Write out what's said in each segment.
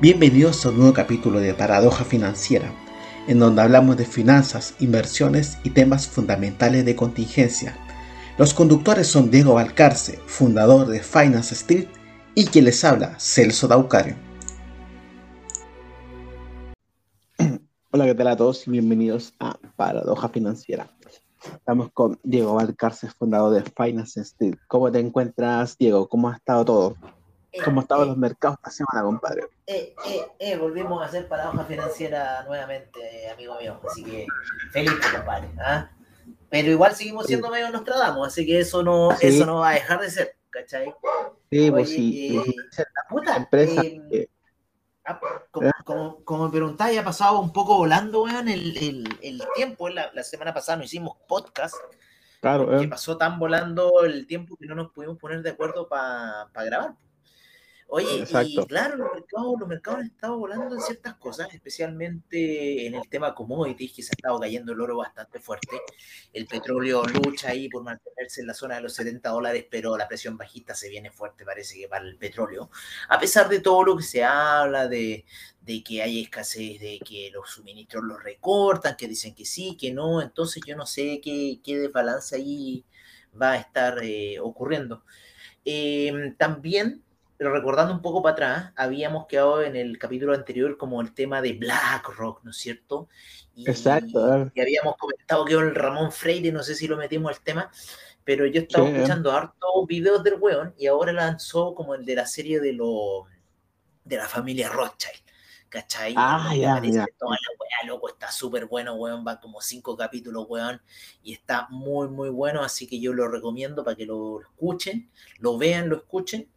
Bienvenidos a un nuevo capítulo de Paradoja Financiera, en donde hablamos de finanzas, inversiones y temas fundamentales de contingencia. Los conductores son Diego Valcarce, fundador de Finance Street, y quien les habla, Celso Daucario. Hola, ¿qué tal a todos? Bienvenidos a Paradoja Financiera. Estamos con Diego Valcarce, fundador de Finance Street. ¿Cómo te encuentras, Diego? ¿Cómo ha estado todo? ¿Cómo estaban los mercados esta semana, compadre? Eh, eh, eh, volvimos a hacer paradoja financiera nuevamente, amigo mío. Así que feliz, compadre. ¿ah? Pero igual seguimos siendo medio Nostradamus, así que eso no, eso no va a dejar de ser, ¿cachai? Sí, pues sí. puta, empresa, ah, como, como, me preguntáis, ha pasado un poco volando, weón, el, el, el tiempo. La, la, semana pasada no hicimos podcast. Claro, que pasó tan volando el tiempo que no nos pudimos poner de acuerdo para grabar. Oye, y claro, los mercados, los mercados han estado volando en ciertas cosas, especialmente en el tema commodities, que se ha estado cayendo el oro bastante fuerte. El petróleo lucha ahí por mantenerse en la zona de los 70 dólares, pero la presión bajista se viene fuerte, parece que para el petróleo. A pesar de todo lo que se habla de, de que hay escasez, de que los suministros los recortan, que dicen que sí, que no, entonces yo no sé qué, qué desbalance ahí va a estar eh, ocurriendo. Em, también pero recordando un poco para atrás, habíamos quedado en el capítulo anterior como el tema de BlackRock, ¿no es cierto? Y, Exacto. Y habíamos comentado que el Ramón Freire, no sé si lo metimos al tema, pero yo estaba escuchando harto videos del weón y ahora lanzó como el de la serie de lo de la familia Rothschild. ¿Cachai? Ah, ya, ya. Toda la weá, loco, está súper bueno, weón, va como cinco capítulos, weón, y está muy, muy bueno, así que yo lo recomiendo para que lo escuchen, lo vean, lo escuchen,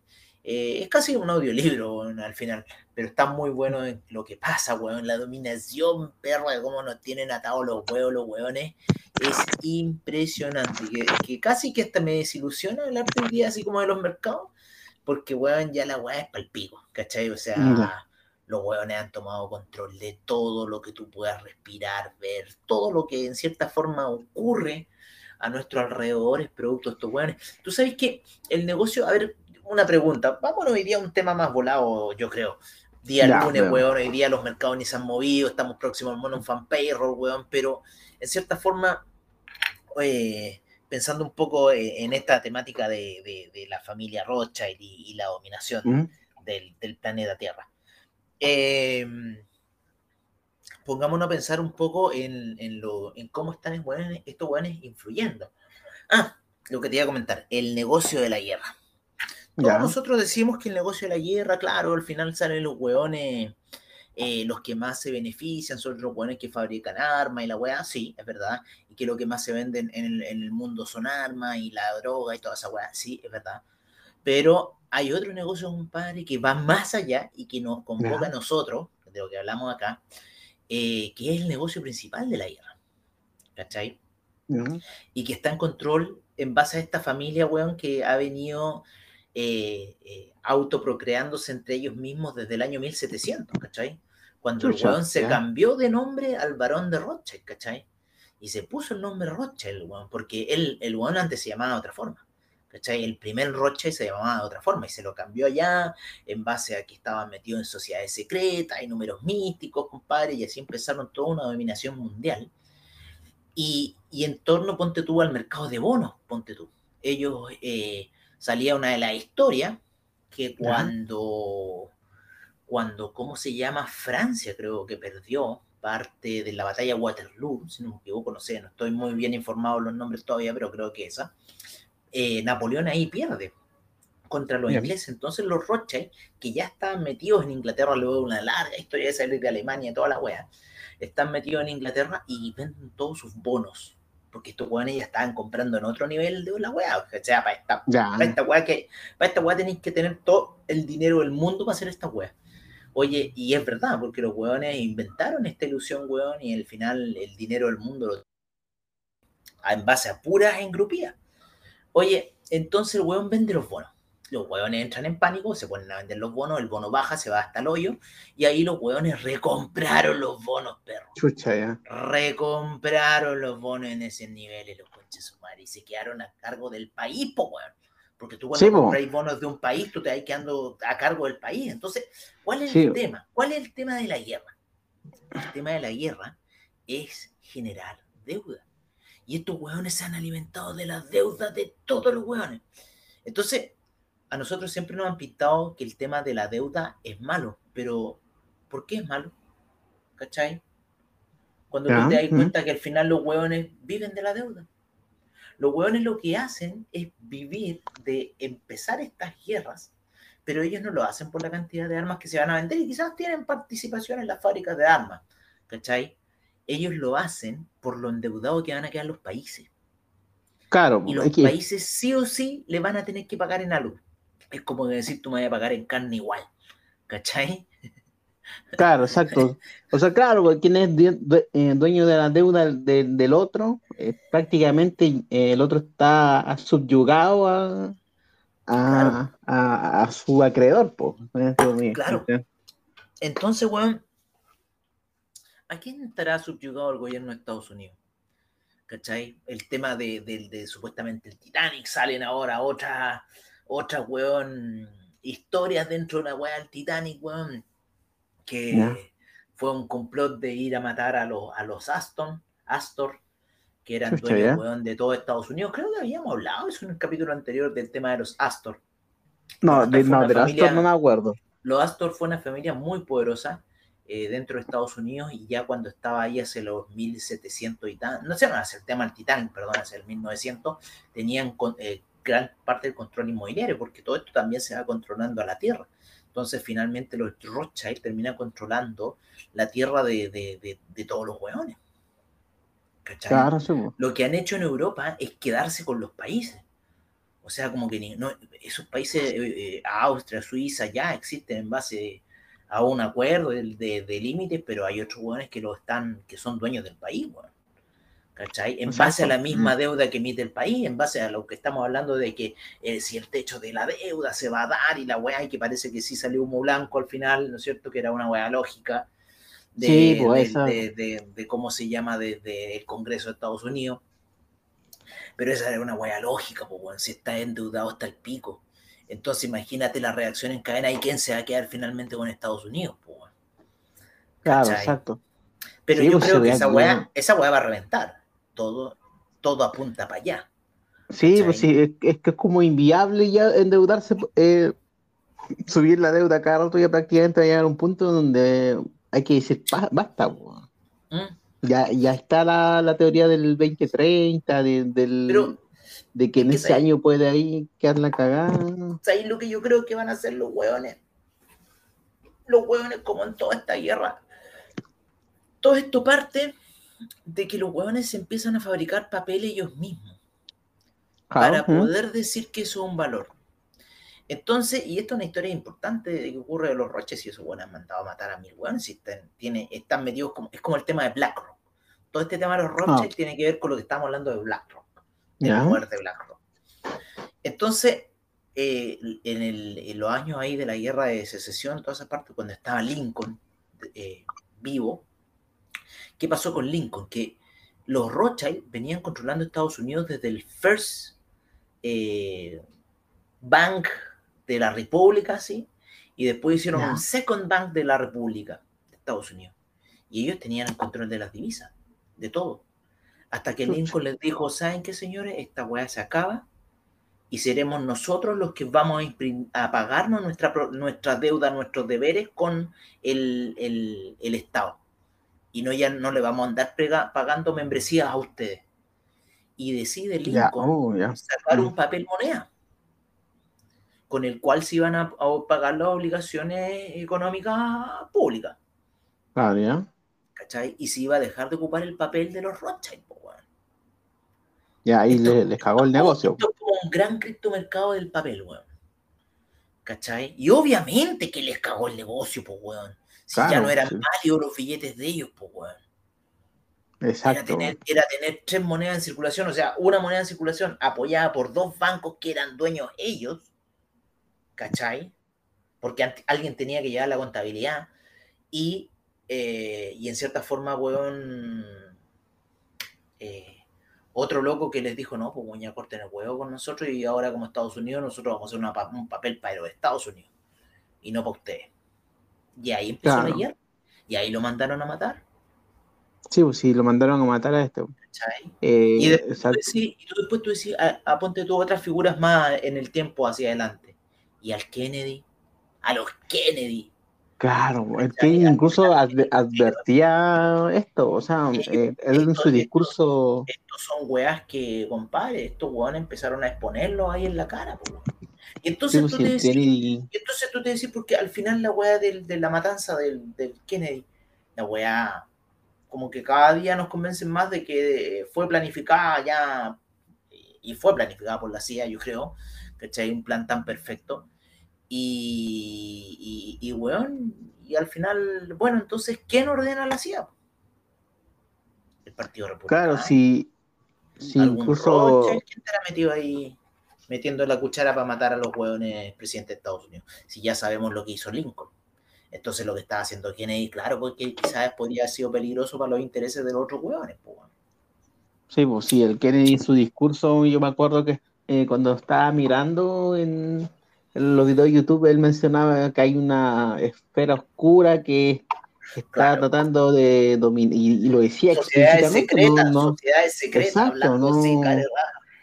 eh, es casi un audiolibro al final, pero está muy bueno en lo que pasa, weón. La dominación, perro, de cómo nos tienen atados los huevos, los hueones, es impresionante. Que, casi que hasta me desilusiona el arte día, así como de los mercados, porque, weón, ya la weá es palpico, ¿cachai? O sea, los hueones han tomado control de todo lo que tú puedas respirar, ver, todo lo que en cierta forma ocurre a nuestro alrededor es producto de estos hueones. Tú sabes que el negocio, a ver, una pregunta. Vámonos hoy día a un tema más volado, yo creo. Día lunes, weón, hoy día los mercados ni se han movido, estamos próximos al mono fan payroll, weón, pero en cierta forma, eh, pensando un poco eh, en esta temática de, la familia Rothschild y, la dominación del, planeta Tierra. Em, pongámonos a pensar un poco en, lo, en cómo están estos weones influyendo. Ah, lo que te iba a comentar, el negocio de la guerra nosotros decimos que el negocio de la guerra, claro, al final salen los hueones, eh, los que más se benefician son los hueones que fabrican armas y la weá, sí, es verdad. Y que lo que más se venden en el, mundo son armas y la droga y toda esa weá, sí, es verdad. Pero hay otro negocio, compadre, que va más allá y que nos convoca a nosotros, de lo que hablamos acá, eh, que es el negocio principal de la guerra. ¿Cachai? Y que está en control en base a esta familia, weón, que ha venido eh, eh, autoprocreándose entre ellos mismos desde el año 1700, ¿cachai? Cuando el weón se cambió de nombre al varón de Rothschild, ¿cachai? Y se puso el nombre Rothschild, weón, porque él, el weón antes se llamaba de otra forma. ¿cachai? El primer Rothschild se llamaba de otra forma y se lo cambió allá en base a que estaba metido en sociedades secretas y números místicos, compadre, y así empezaron toda una dominación mundial. Y, y en torno, ponte tú, al mercado de bonos, ponte tú. Ellos eh, salía una de las historias que cuando, cuando, ¿cómo se llama? Francia creo que perdió parte de la batalla Waterloo, si no me equivoco, no sé, no estoy muy bien informado los nombres todavía, pero creo que esa. Eh, Napoleón ahí pierde contra los ingleses. Entonces los Rothschild, que ya estaban metidos en Inglaterra luego de una larga historia de salir de Alemania y toda la wea, están metidos en Inglaterra y venden todos sus bonos porque estos weones ya estaban comprando en otro nivel de la weá. O sea, para esta, para esta weá que, para esta weá tenéis que tener todo el dinero del mundo para hacer esta weá. Oye, y es verdad, porque los weones inventaron esta ilusión, weón, y al final el dinero del mundo lo en base a puras engrupías. Oye, entonces el weón vende los bonos los hueones entran en pánico, se ponen a vender los bonos, el bono baja, se va hasta el hoyo, y ahí los hueones recompraron los bonos, perro. Chucha, ya. Recompraron los bonos en ese nivel, los conches y se quedaron a cargo del país, po, weón. Porque tú cuando compras bonos de un país, tú te vas quedando a cargo del país. Entonces, ¿cuál es el tema? ¿Cuál es el tema de la guerra? El tema de la guerra es generar deuda. Y estos hueones se han alimentado de las deudas de todos los hueones. Entonces, a nosotros siempre nos han pintado que el tema de la deuda es malo, pero ¿por qué es malo? ¿Cachai? Cuando tú te das cuenta que al final los hueones viven de la deuda. Los hueones lo que hacen es vivir de empezar estas guerras, pero ellos no lo hacen por la cantidad de armas que se van a vender y quizás tienen participación en las fábricas de armas, ¿cachai? Ellos lo hacen por lo endeudado que van a quedar los países. Claro. Y los países sí o sí le van a tener que pagar en algo. Es como decir, tú me vas a pagar en carne igual, ¿cachai? Claro, exacto. O sea, claro, quien es eh, dueño de la deuda del otro, eh, prácticamente eh, el otro está subyugado a, a, su acreedor. pues. Claro. Entonces, weón, ¿a quién estará subyugado el gobierno de Estados Unidos? ¿Cachai? El tema de, supuestamente el Titanic, salen ahora otras, otras, weón, historias dentro de la weá del Titanic, weón que fue un complot de ir a matar a los, a los Aston, Astor, que eran dueños de todo Estados Unidos. Creo que habíamos hablado eso en el capítulo anterior del tema de los Astor. No, de, no, Astor no me acuerdo. Los Astor fue una familia muy poderosa eh, dentro de Estados Unidos y ya cuando estaba ahí hace los 1700 y tal, no sé, no, hace el tema del Titanic, perdón, hace el 1900, tenían eh, gran parte del control inmobiliario, porque todo esto también se va controlando a la tierra. Entonces, finalmente, los Rothschild terminan controlando la tierra de, todos los hueones. Claro, Lo que han hecho en Europa es quedarse con los países. O sea, como que no, esos países, eh, eh, Austria, Suiza, ya existen en base a un acuerdo de, límites, pero hay otros hueones que lo están, que son dueños del país, ¿cachai? En base a la misma mm. deuda que emite el país, en base a lo que estamos hablando de que eh, si el techo de la deuda se va a dar y la weá, y que parece que sí salió humo blanco al final, ¿no es cierto? Que era una weá lógica de, pues, de, cómo se llama desde el Congreso de Estados Unidos. Pero esa era una weá lógica, pues, bueno, si está endeudado hasta el pico. Entonces imagínate la reacción en cadena y quién se va a quedar finalmente con Estados Unidos, pues, Claro, exacto. Pero yo pues, creo que esa weá, esa weá va a reventar todo, todo apunta para allá. Sí, pues sí, es, que es como inviable ya endeudarse, eh, subir la deuda cada rato ya prácticamente va a llegar a un punto donde hay que decir, basta. ¿Mm? Ya, ya está la, teoría del 2030, de, del, de que en ese año puede ahí quedar la cagada. ¿Sabes lo que yo creo que van a hacer los hueones? Los hueones, como en toda esta guerra. Todo esto parte de que los huevones empiezan a fabricar papel ellos mismos para poder decir que eso es un valor. Entonces, y esto es una historia importante de que ocurre de los roches y esos hueones han mandado a matar a mil hueones y están, tiene, están metidos como, es como el tema de BlackRock. Todo este tema de los roches ah. tiene que ver con lo que estamos hablando de BlackRock, de la muerte de BlackRock. Entonces, eh, en, los años ahí de la guerra de secesión, toda esa parte, cuando estaba Lincoln eh, vivo, ¿Qué pasó con Lincoln? Que los Rothschild venían controlando Estados Unidos desde el First eh, Bank de la República, ¿sí? Y después hicieron un Second Bank de la República de Estados Unidos. Y ellos tenían el control de las divisas, de todo. Hasta que Lincoln les dijo, ¿saben qué, señores? Esta weá se acaba y seremos nosotros los que vamos a, pagarnos nuestra, nuestra deuda, nuestros deberes con el, el Estado y no ya no le vamos a andar pagando membresías a ustedes. Y decide Lincoln oh, sacar un mm. papel moneda con el cual se iban a, pagar las obligaciones económicas públicas. Ah. ¿Cachai? Y se iba a dejar de ocupar el papel de los Rothschild. Ya, ahí les cagó el negocio. Esto es como un gran criptomercado del papel, weón. ¿Cachai? Y obviamente que les cagó el negocio, pues, weón. Si ya no eran válidos los billetes de ellos, pues, weón. Exacto. Era tener, tres monedas en circulación, o sea, una moneda en circulación apoyada por dos bancos que eran dueños ellos, ¿cachai? Porque alguien tenía que llevar la contabilidad y, eh, y en cierta forma, weón, eh, Otro loco que les dijo, no, pues ya corten el huevo con nosotros y ahora como Estados Unidos nosotros vamos a hacer un papel para los Estados Unidos y no para ustedes. Y ahí empezó a la Y ahí lo mandaron a matar. Sí, pues sí, lo mandaron a matar a este. Eh, y, después tú después tú decís, aponte tú otras figuras más en el tiempo hacia adelante. Y al Kennedy, a los Kennedy. Claro, el Kennedy incluso advertía esto, o sea, eh, él en su discurso... Estos son weas que, compadre, estos weones empezaron a exponerlo ahí en la cara. Y entonces, tú te decís, y entonces tú te decís, porque al final la wea de la matanza del, del Kennedy, la wea como que cada día nos convencen más de que fue planificada ya, y fue planificada por la CIA, yo creo, que hay Un plan tan perfecto. Y, y, y, y al final, bueno, entonces, ¿quién ordena la CIA? El Partido Republicano. Claro, si, si incluso... ¿Quién estará metido ahí metiendo la cuchara para matar a los hueones presidente de Estados Unidos? Si ya sabemos lo que hizo Lincoln. Entonces lo que estaba haciendo Kennedy, claro, porque quizás podría haber sido peligroso para los intereses de los otros hueones. Pues, sí, pues sí, el Kennedy, su discurso, yo me acuerdo que eh, cuando estaba mirando en, los videos de YouTube, él mencionaba que hay una esfera oscura que está tratando de dominar, y, lo decía sociedades secretas, no, sociedades secretas, exacto, no,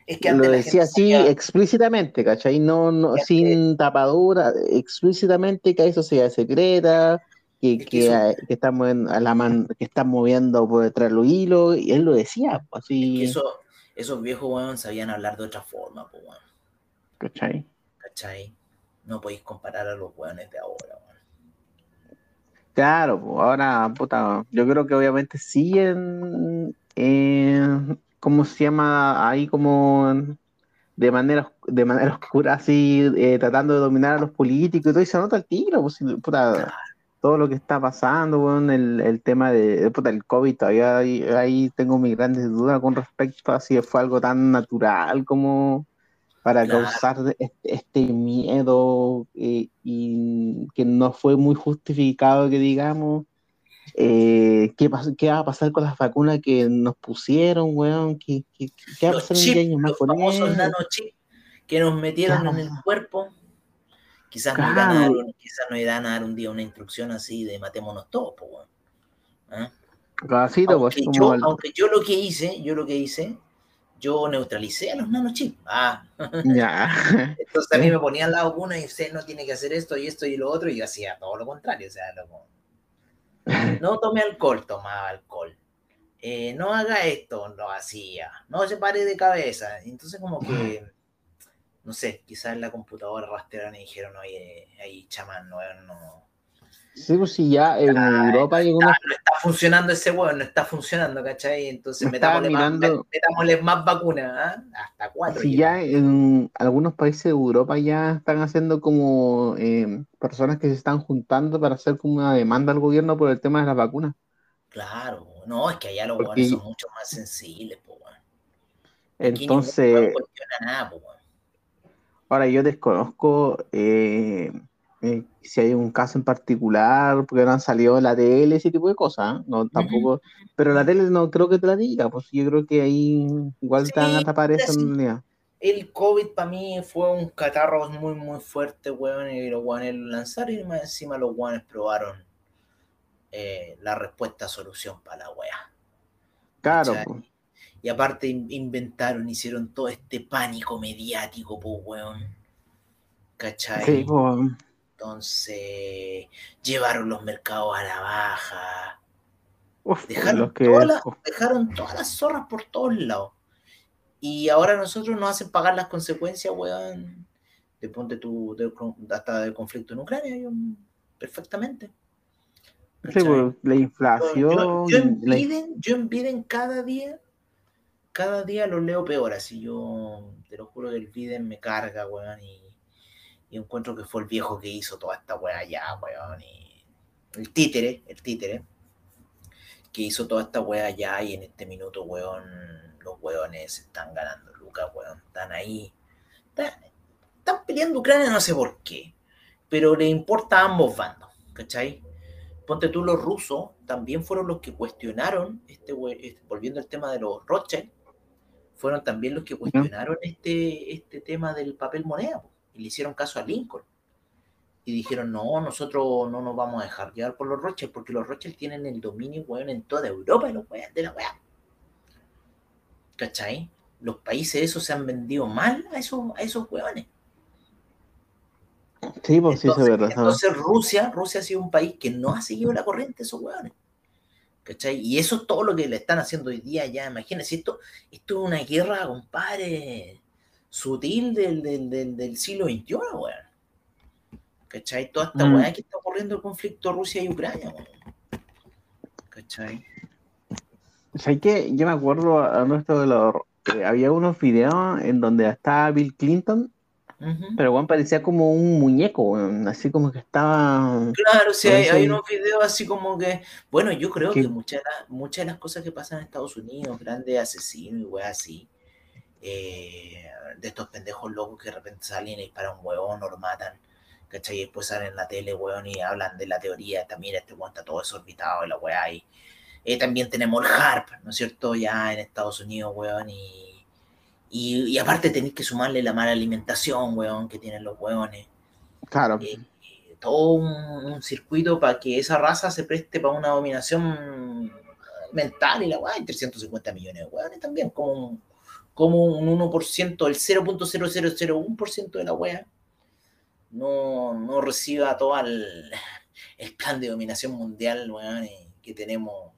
es que lo decía así explícitamente, ¿cachai? No, no, sin tapadura, explícitamente que hay sociedad secreta, que, que, estamos en, a la man, que están moviendo por detrás los hilos, y él lo decía, pues, así. eso, esos viejos weón sabían hablar de otra forma, pues weón. ¿Cachai? ¿Cachai? No podéis comparar a los weones de ahora, weón. Claro, pues ahora, puta, yo creo que obviamente siguen eh, ¿cómo se llama? Ahí como de manera, de manera oscura, así, eh, tratando de dominar a los políticos y todo, y se nota el tiro, pues, puta, todo lo que está pasando, bueno, el, el tema de, puta, el COVID, todavía ahí, tengo mis grandes dudas con respecto a si fue algo tan natural como para causar este, este miedo eh, y que no fue muy justificado, que digamos. Eh, ¿qué, ¿qué, va a pasar con las vacunas que nos pusieron, weón? ¿Qué, qué, qué va a pasar chip, años más los con famosos nanochips que nos metieron en el cuerpo. Quizás, nos irán a dar, quizás nos irán a dar un día una instrucción así de matémonos todos, pues, weón. ¿Ah? Pues, aunque, yo, aunque yo lo que hice, yo lo que hice, yo neutralicé a los nanochips. Ah. Ya. Entonces a mí me ponían la vacuna y usted no tiene que hacer esto y esto y lo otro, y yo hacía todo lo contrario. O sea, lo, no tome alcohol, tomaba alcohol. Eh, no haga esto, lo hacía. No se pare de cabeza. Entonces como que, no sé, quizás en la computadora rastrearon y dijeron, oye, ahí chamán, no, no, Sí, pues sí, ya en Europa hay No está funcionando ese huevo, no está funcionando, ¿cachai? Entonces metámosle, mirando... más, más vacunas, ¿ah? hasta cuatro. Sí, ya en algunos países de Europa ya están haciendo como eh, personas que se están juntando para hacer como una demanda al gobierno por el tema de las vacunas. Claro, no, es que allá los Porque... son mucho más sensibles, pues, Entonces... Nada, Ahora yo desconozco... Eh eh, si hay un caso en particular, porque no han salido la tele, ese tipo de cosas, ¿eh? no tampoco, pero la tele no creo que te la diga, pues yo creo que ahí igual te van a tapar eso en El COVID para mí fue un catarro muy muy fuerte, weón, y los weones lo lanzaron y más encima los weones probaron eh, la respuesta solución para la wea. Claro. Pues. Y aparte inventaron, hicieron todo este pánico mediático, pues weón. ¿Cachai? Sí, pues entonces, llevaron los mercados a la baja. dejaron, todas las, zorras por todos lados. Y ahora nosotros nos hacen pagar las consecuencias, weón, de ponte tu, hasta del conflicto en Ucrania, perfectamente. Sí, pues, la inflación. Yo, en Biden, cada día, cada día lo leo peor, así yo te lo juro que el Biden me carga, weón, y y encuentro que fue el viejo que hizo toda esta weá ya, weón. Y el títere, el títere, que hizo toda esta weá ya y en este minuto, weón, los weones están ganando Lucas, weón. Están ahí. Están, peleando Ucrania, no sé por qué. Pero le importa a ambos bandos, ¿cachai? Ponte tú, los rusos también fueron los que cuestionaron, este, este volviendo al tema de los Rothschild, fueron también los que cuestionaron este, este tema del papel moneda y le hicieron caso a Lincoln. Y dijeron, no, nosotros no nos vamos a dejar llevar por los Rothschild, porque los Rothschild tienen el dominio, weón, en toda Europa, los weón, de la weá. ¿Cachai? Los países esos se han vendido mal a esos, a esos weones. Sí, pues sí, Entonces, es verdad. entonces Rusia, Rusia ha sido un país que no ha seguido la corriente de esos hueones. ¿Cachai? Y eso es todo lo que le están haciendo hoy día ya. Imagínense, esto, esto es una guerra, compadre, sutil del, del, del, del siglo XXI, weón. ¿Cachai? Toda esta Mm. weá que está ocurriendo el conflicto Rusia y Ucrania, weón. ¿Cachai? ¿Sabes qué? Yo me acuerdo a nuestro de los. eh, había unos videos en donde estaba Bill Clinton, pero Juan parecía como un muñeco, weón, así como que estaba. Claro, sí, hay, unos videos así como que, bueno, yo creo que- que muchas de, las, muchas de las cosas que pasan en Estados Unidos, grandes asesinos y weas así, eh, de estos pendejos locos que de repente salen y disparan un huevón o lo matan, ¿cachai? Y después salen en la tele, weón, y hablan de la teoría, también este weón está todo desorbitado y la wea y eh, también tenemos el HARP, ¿no es cierto? Ya en Estados Unidos, weón, y, y, y aparte tenéis que sumarle la mala alimentación, weón, que tienen los weones Claro. eh, eh, todo un, un circuito para que esa raza se preste para una dominación mental y la weá, hay 350 millones de weones también, como un, como un 1%, el 0.0001% de la weá no, no reciba todo el, el plan de dominación mundial weón, que tenemos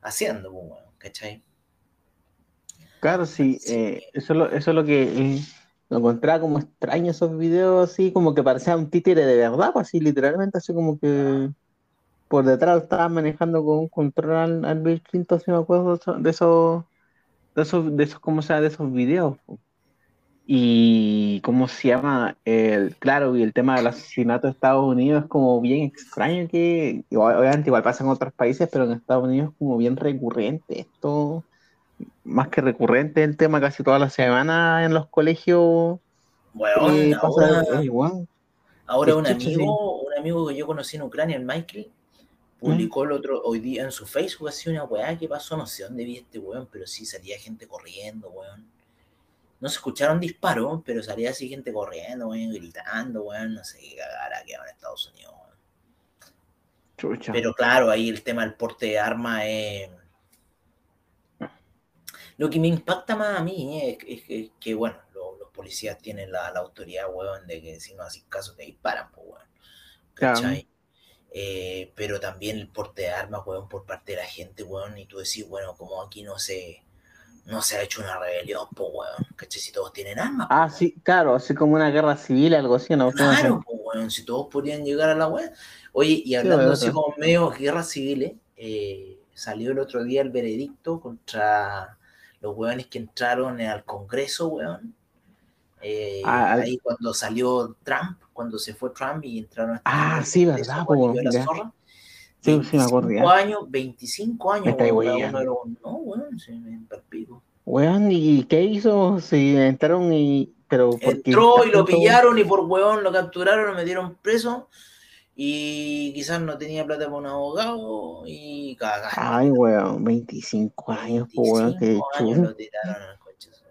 haciendo, pues, weón, ¿cachai? Claro, sí, eh, eso, es lo, eso es lo que eh, lo encontraba como extraño esos videos, así como que parecía un títere de verdad, pues así literalmente, así como que por detrás lo estaban manejando con un control al, al Bill Clinton, si me acuerdo de esos, de esos, de esos, ¿cómo se llama? De esos videos. po. Y cómo se llama, el, claro, y el tema del asesinato de Estados Unidos es como bien extraño que, obviamente igual pasa en otros países, pero en Estados Unidos es como bien recurrente esto más que recurrente el tema casi toda la semana en los colegios. Weón, eh, pasa ahora, el- igual. Ahora un amigo, un amigo que yo conocí en Ucrania, el Michael, publicó el otro hoy día en su Facebook así una weá que pasó, no sé dónde vi este weón, pero sí salía gente corriendo, weón. No se escucharon disparos, pero salía así gente corriendo, weón, gritando, weón, no sé qué cagara que en Estados Unidos, weón. Chucha. Pero claro, ahí el tema del porte de armas es... Lo que me impacta más a mí es, es que, que, bueno, lo- los policías tienen la, la autoridad, weón, de que si no haces caso te disparan, pues, weón. Claro. Eh, pero también el porte de armas, weón, por parte de la gente, weón, y tú decís, bueno, como aquí no se, no se ha hecho una rebelión, pues, weón, ¿cachai? Si todos tienen armas, Ah, sí, claro, así como una guerra civil, algo así, ¿no? ¿Cómo se- Claro, pues, weón, si todos podrían llegar a la web. Oye, y hablando así como medio guerras civiles, eh, salió el otro día el veredicto contra los weones que entraron al Congreso, weón. Eh, Ah, ahí cuando salió Trump, cuando se fue Trump y entraron a Ah, sí, verdad, weón, po, la ya. zorra. Sí, sí, me acuerdo, 25 ya. años, 25 años, Me weón, uno No, weón, se me palpico. Weón, ¿y qué hizo? Si entraron y. Pero Entró y lo pillaron y por huevón lo capturaron, lo metieron preso y quizás no tenía plata para un abogado y cagaron. Ay, weón, 25 años, pues, weón, 25 años lo tiraron al coche. su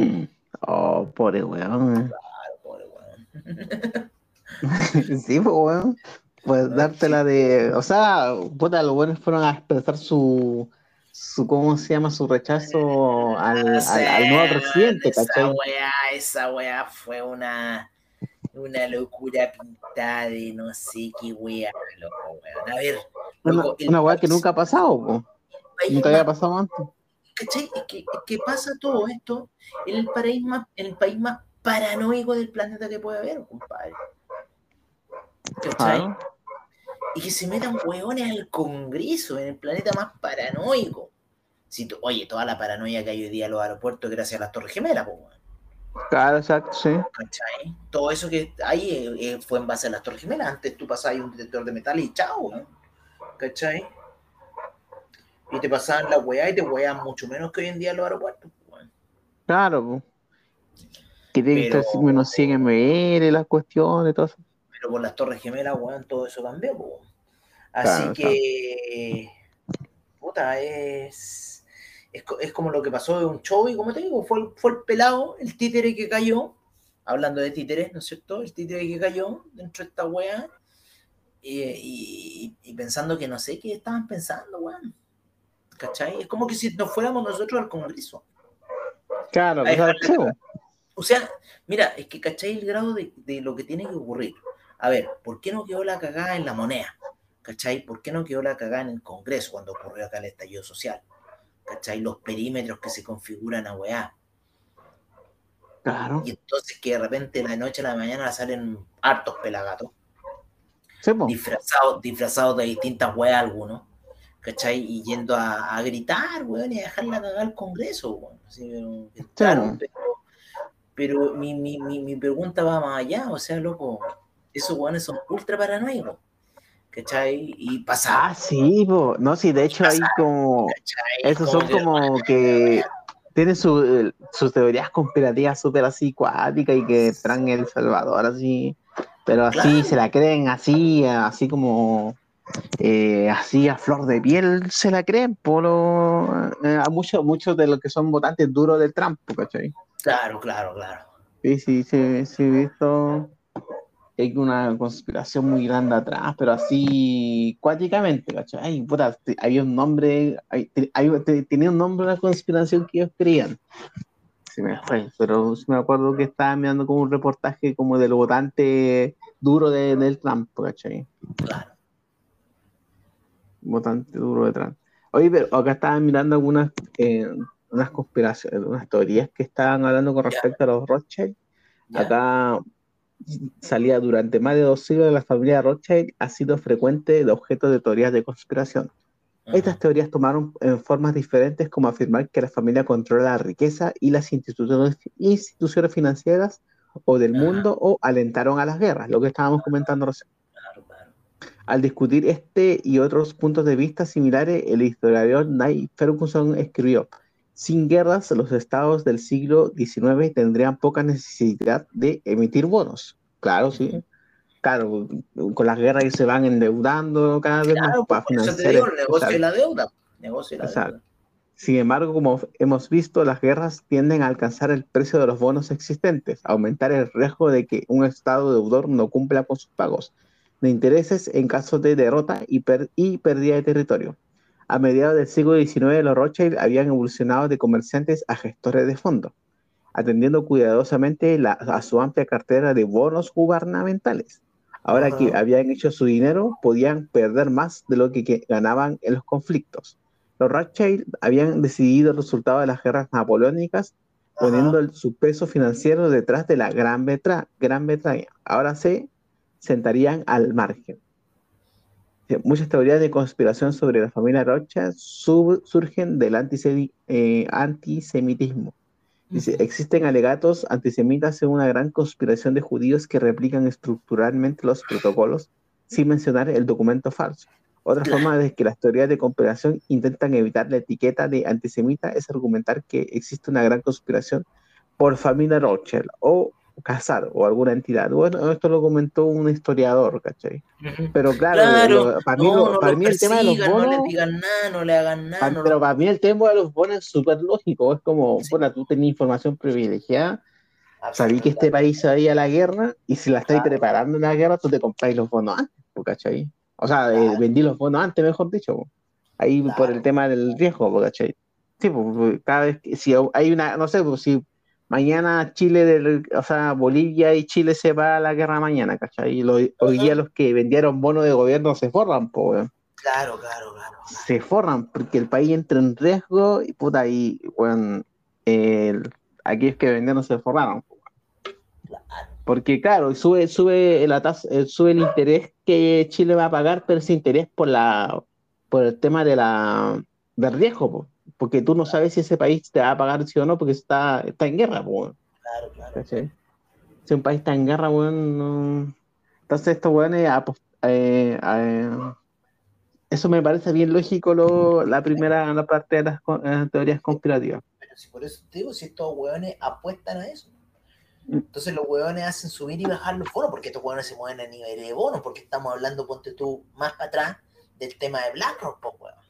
madre. Oh, pobre weón. eh. Claro, pobre huevón. Sí, pues, weón. Pues No, dártela de. O sea, puta, los buenos fueron a expresar su. su ¿Cómo se llama? Su rechazo al, No al, sé, al nuevo presidente, esa ¿cachai? weá, esa weá fue una, una locura pintada de no sé qué weá, loco, weón. A ver, Una, loco, el una weá que nunca ha pasado, po. Nunca había pasado antes. ¿Cachai? Es que pasa todo esto en el, país más, en el país más paranoico del planeta que puede haber, compadre. ¿Cachai? Y que se metan hueones al Congreso, en el planeta más paranoico. Si tú- oye, toda la paranoia que hay hoy día en los aeropuertos gracias a las Torres Gemelas, weón, Claro, exacto, sí. ¿cachai? Todo eso que hay eh, eh, fue en base a las Torres Gemelas. Antes tú pasabas un detector de metal y chao, weón. ¿cachai? Y te pasaban la weá y te weaban mucho menos que hoy en día en los aeropuertos, weón. Claro, po. Que tiene que estar menos 100 ml, las cuestiones, todo eso. Pero por las Torres Gemelas, weón, todo eso cambió, po. Así Claro, que, puta, es, es, como lo que pasó de un show y como te digo, fue, fue el pelado, el títere que cayó, hablando de títeres, ¿no es cierto? El títere que cayó dentro de esta wea y, pensando que no sé qué estaban pensando, weón. ¿Cachai? Es como que si nos fuéramos nosotros al Congreso. Claro, o sea, mira, es que ¿cachai? El grado de, de lo que tiene que ocurrir. A ver, ¿por qué no quedó la cagada en la moneda? ¿Cachai? ¿Por qué no quedó la cagada en el Congreso cuando ocurrió acá el estallido social? ¿cachai? Los perímetros que se configuran a weá. Claro. Y entonces que de repente de la noche a la mañana salen hartos pelagatos. disfrazados, disfrazados de distintas weas algunos. ¿Cachai? Y yendo a, gritar, weón, y a dejarla cagar al Congreso, weón. pero, pero, mi, mi, mi, pregunta va más allá, o sea, loco, esos weones son ultra paranoicos. ¿cachai? Y pasa. Ah, sí, no, sí, de hecho hay como. Esos son como que tienen su, sus teorías conspirativas súper así cuáticas y que traen El Salvador así, pero así se la creen, así, así como. Eh, así a flor de piel se la creen por eh, a muchos muchos de los que son votantes duros del Trump, ¿cachai? Claro, claro, claro. Sí, sí, sí, sí, he visto hay una conspiración muy grande atrás, pero así cuáticamente, ¿cachai? Ay, puta, había un nombre, tenía un nombre la conspiración que ellos creían. Sí me fue, pero me acuerdo que estaba mirando como un reportaje como del votante duro de, del Trump, ¿cachai? Claro. Votante duro de Trump. Oye, pero acá estaban mirando algunas eh, unas conspiraciones, unas teorías que estaban hablando con respecto a los Rothschild. Acá salía durante más de dos siglos, la familia Rothschild ha sido frecuente de objeto de teorías de conspiración. Estas teorías tomaron en formas diferentes como afirmar que la familia controla la riqueza y las instituciones, instituciones financieras o del mundo o alentaron a las guerras, lo que estábamos comentando recién. Al discutir este y otros puntos de vista similares, el historiador Niall Ferguson escribió, sin guerras, los estados del siglo XIX tendrían poca necesidad de emitir bonos. Claro, sí. Claro, con las guerras se van endeudando cada vez más para financiar. el negocio de la deuda. Negocio la deuda. Sin embargo, como hemos visto, las guerras tienden a alcanzar el precio de los bonos existentes, aumentar el riesgo de que un Estado deudor no cumpla con sus pagos de intereses en caso de derrota y, y pérdida de territorio. A mediados del siglo XIX, los Rothschild habían evolucionado de comerciantes a gestores de fondos, atendiendo cuidadosamente a su amplia cartera de bonos gubernamentales. Ahora que habían hecho su dinero, podían perder más de lo que, ganaban en los conflictos. Los Rothschild habían decidido el resultado de las guerras napoleónicas, poniendo su peso financiero detrás de la Gran, Gran Bretaña. Ahora se sentarían al margen. Muchas teorías de conspiración sobre la familia Rocha surgen del eh, antisemitismo. Dice, existen alegatos antisemitas en una gran conspiración de judíos que replican estructuralmente los protocolos sin mencionar el documento falso. Otra forma de que las teorías de conspiración intentan evitar la etiqueta de antisemita es argumentar que existe una gran conspiración por familia Rothschild o casar o alguna entidad. Bueno, esto lo comentó un historiador, ¿cachai? Pero claro, para, mí, para mí el tema de los bonos... No le digan nada, no le hagan nada. pero para mí el tema de los bonos es súper lógico. Es como, bueno, tú tenías información privilegiada, sabí que este país se va a ir a la guerra y si la estáis preparando en la guerra, tú te compráis los bonos antes, ¿cachai? O sea, eh, vendí los bonos antes, mejor dicho. Ahí por el tema del riesgo, ¿cachai? Sí, pues, cada vez que si hay una, no sé, pues si mañana Chile, del, o sea, Bolivia y Chile se va a la guerra mañana, ¿cachai? Y hoy día los que vendieron bonos de gobierno se forran, pues, Claro, claro, claro, Se forran porque el país entra en riesgo y puta, y, bueno, aquellos que vendieron se forraron, Porque claro, sube, sube la tasa, eh, sube el interés que Chile va a pagar, pero ese interés por la por el tema de la del riesgo, pues porque tú no sabes si ese país te va a pagar sí o no, porque está, está en guerra, pues. Claro, claro. Si un país está en guerra, bueno, Entonces, estos weones, eh, eh, eso me parece bien lógico lo, la primera la parte de las eh, teorías conspirativas. Pero si por eso te digo, si estos weones apuestan a eso. Mm. Entonces los hueones hacen subir y bajar los bonos, porque estos hueones se mueven a nivel de bonos, porque estamos hablando, ponte tú, más para atrás del tema de BlackRock, pues, weón.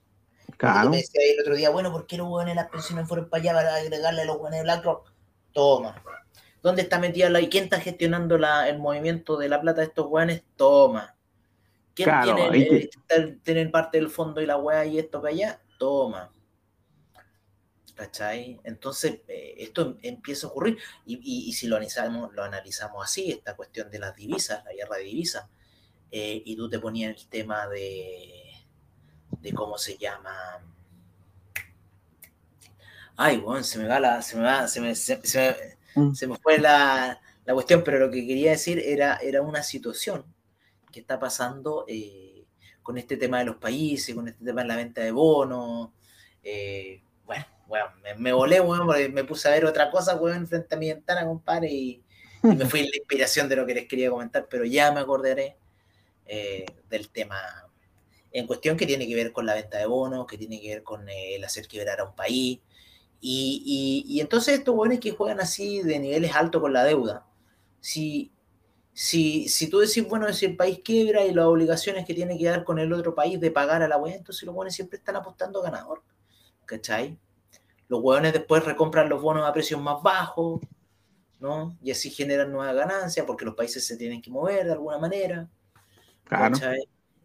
Claro. Me decía el otro día, bueno, ¿por qué los hueones de las pensiones fueron para allá para agregarle a los hueones de BlackRock? Toma. ¿Dónde está metida la y quién está gestionando la, el movimiento de la plata de estos hueones? Toma. ¿Quién tiene, parte del fondo y la hueá y esto para allá? Toma. ¿Cachai? Entonces, eh, esto empieza a ocurrir. Y, si lo analizamos, lo analizamos así, esta cuestión de las divisas, la guerra de divisas, eh, y tú te ponías el tema de, de cómo se llama. Ay, bueno, se me va la. Se me va, se me, se, mm. me, fue la, la, cuestión, pero lo que quería decir era, era una situación que está pasando eh, con este tema de los países, con este tema de la venta de bonos. Eh, bueno, bueno, me, volé, bueno, porque me puse a ver otra cosa, bueno, frente a mi ventana, compadre, y, y me fui la inspiración de lo que les quería comentar, pero ya me acordaré eh, del tema en cuestión que tiene que ver con la venta de bonos, que tiene que ver con el hacer quebrar a un país. Y, y, entonces estos buenos que juegan así de niveles altos con la deuda, si, si, si tú decís, bueno, si el país quiebra y las obligaciones que tiene que dar con el otro país de pagar a la web, entonces los buenos siempre están apostando ganador. ¿Cachai? Los hueones después recompran los bonos a precios más bajos, ¿no? Y así generan nuevas ganancias porque los países se tienen que mover de alguna manera. Claro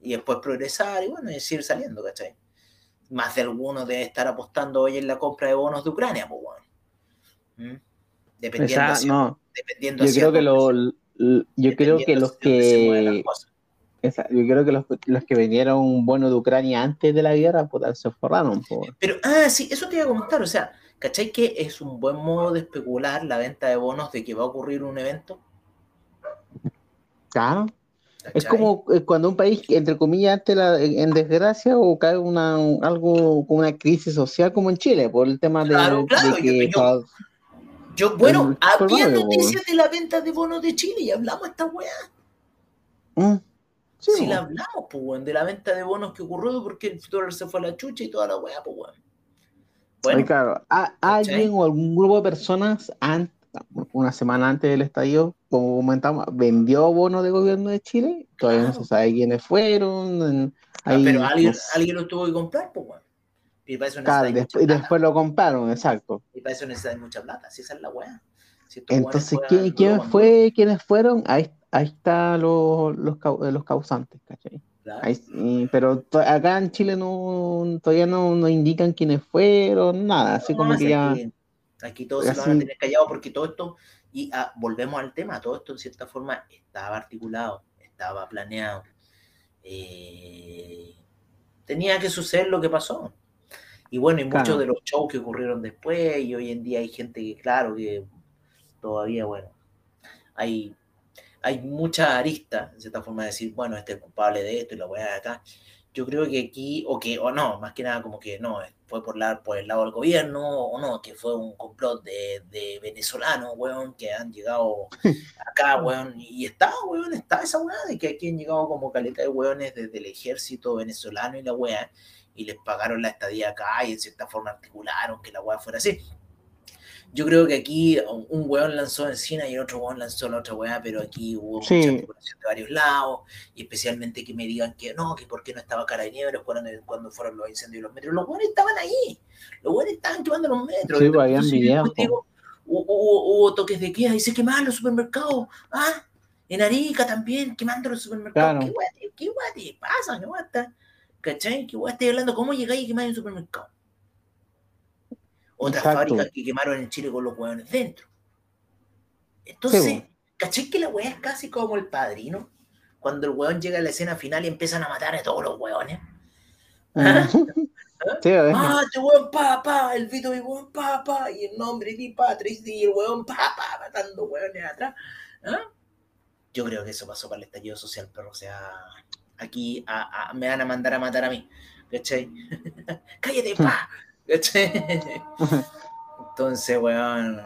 y después progresar y bueno, y seguir saliendo, ¿cachai? Más de algunos debe estar apostando hoy en la compra de bonos de Ucrania, pues bueno. ¿Mm? Dependiendo, dependiendo yo creo que lo, yo creo que los que yo creo que los, los, que vendieron bonos de Ucrania antes de la guerra pues, se forraron. Pero, ah, sí, eso te iba a comentar, o sea, ¿cachai que es un buen modo de especular la venta de bonos de que va a ocurrir un evento? Claro. Es como eh, cuando un país, entre comillas, ante la, en desgracia o cae una, algo con una crisis social como en Chile, por el tema de, que... Yo, bueno, había noticias de la venta de bonos de Chile y hablamos esta weá. Mm, sí, la hablamos, pues, de la venta de bonos que ocurrió porque el dólar se fue a la chucha y toda la weá, pues, weón. Bueno, claro, ¿alguien o algún grupo de personas antes una semana antes del estadio, como comentamos, vendió bonos de gobierno de Chile, todavía no se sabe quiénes fueron. Ah, pero alguien, alguien lo tuvo que comprar, pues, bueno. Y, después, después, lo compraron, exacto. Y para eso necesitan mucha plata, si esa es la weá. Entonces, ¿quién, ¿quién fue, quiénes fueron? Ahí, ahí están los, los, los causantes, ¿cachai? pero acá en Chile no todavía no, no, indican quiénes fueron, nada, así como que ya... Aquí todos se lo van a tener callado porque todo esto, y ah, volvemos al tema, todo esto en cierta forma estaba articulado, estaba planeado. Eh, tenía que suceder lo que pasó. Y bueno, y muchos de los shows que ocurrieron después, y hoy en día hay gente que, claro, que todavía, bueno, hay, hay mucha arista, en cierta forma, de decir, bueno, este es culpable de esto y la voy a acá yo creo que aquí, o que, o no, más que nada como que no, fue por, la, por el lado del gobierno, o no, que fue un complot de, de venezolanos, weón, que han llegado acá, weón, y está, weón, está esa weá de que aquí han llegado como caleta de weones desde el ejército venezolano y la weá, y les pagaron la estadía acá y en cierta forma articularon que la weá fuera así. Yo creo que aquí un weón lanzó encina y otro weón lanzó la otra weá, pero aquí hubo mucha articulación de varios lados, y especialmente que me digan que no, que por qué no estaba Carabineros cuando, cuando fueron los incendios de los metros. Los weones estaban ahí, los weones estaban quemando los metros. Sí, pues, habían hubo, hubo, toques de queda y se quemaban los supermercados. Ah, en Arica también, quemando los supermercados. ¿Qué weá, qué te pasa? ¿Qué weá? ¿Cachai? ¿Qué weá estoy hablando? ¿Cómo llegáis quemar en un supermercado? Otras fábricas que quemaron en Chile con los hueones dentro. Entonces, ¿caché que la hueá es casi como el padrino? Cuando el hueón llega a la escena final y empiezan a matar a todos los hueones. ¿Ah? ah, este hueón papá, el Vito y hueón papá, y el nombre de Patrick y el hueón papá, matando hueones atrás. ¿Ah? Yo creo que eso pasó para el estallido social, pero o sea, aquí me van a mandar a matar a mí. ¿Cachai? Cállate, pa. Entonces, weón,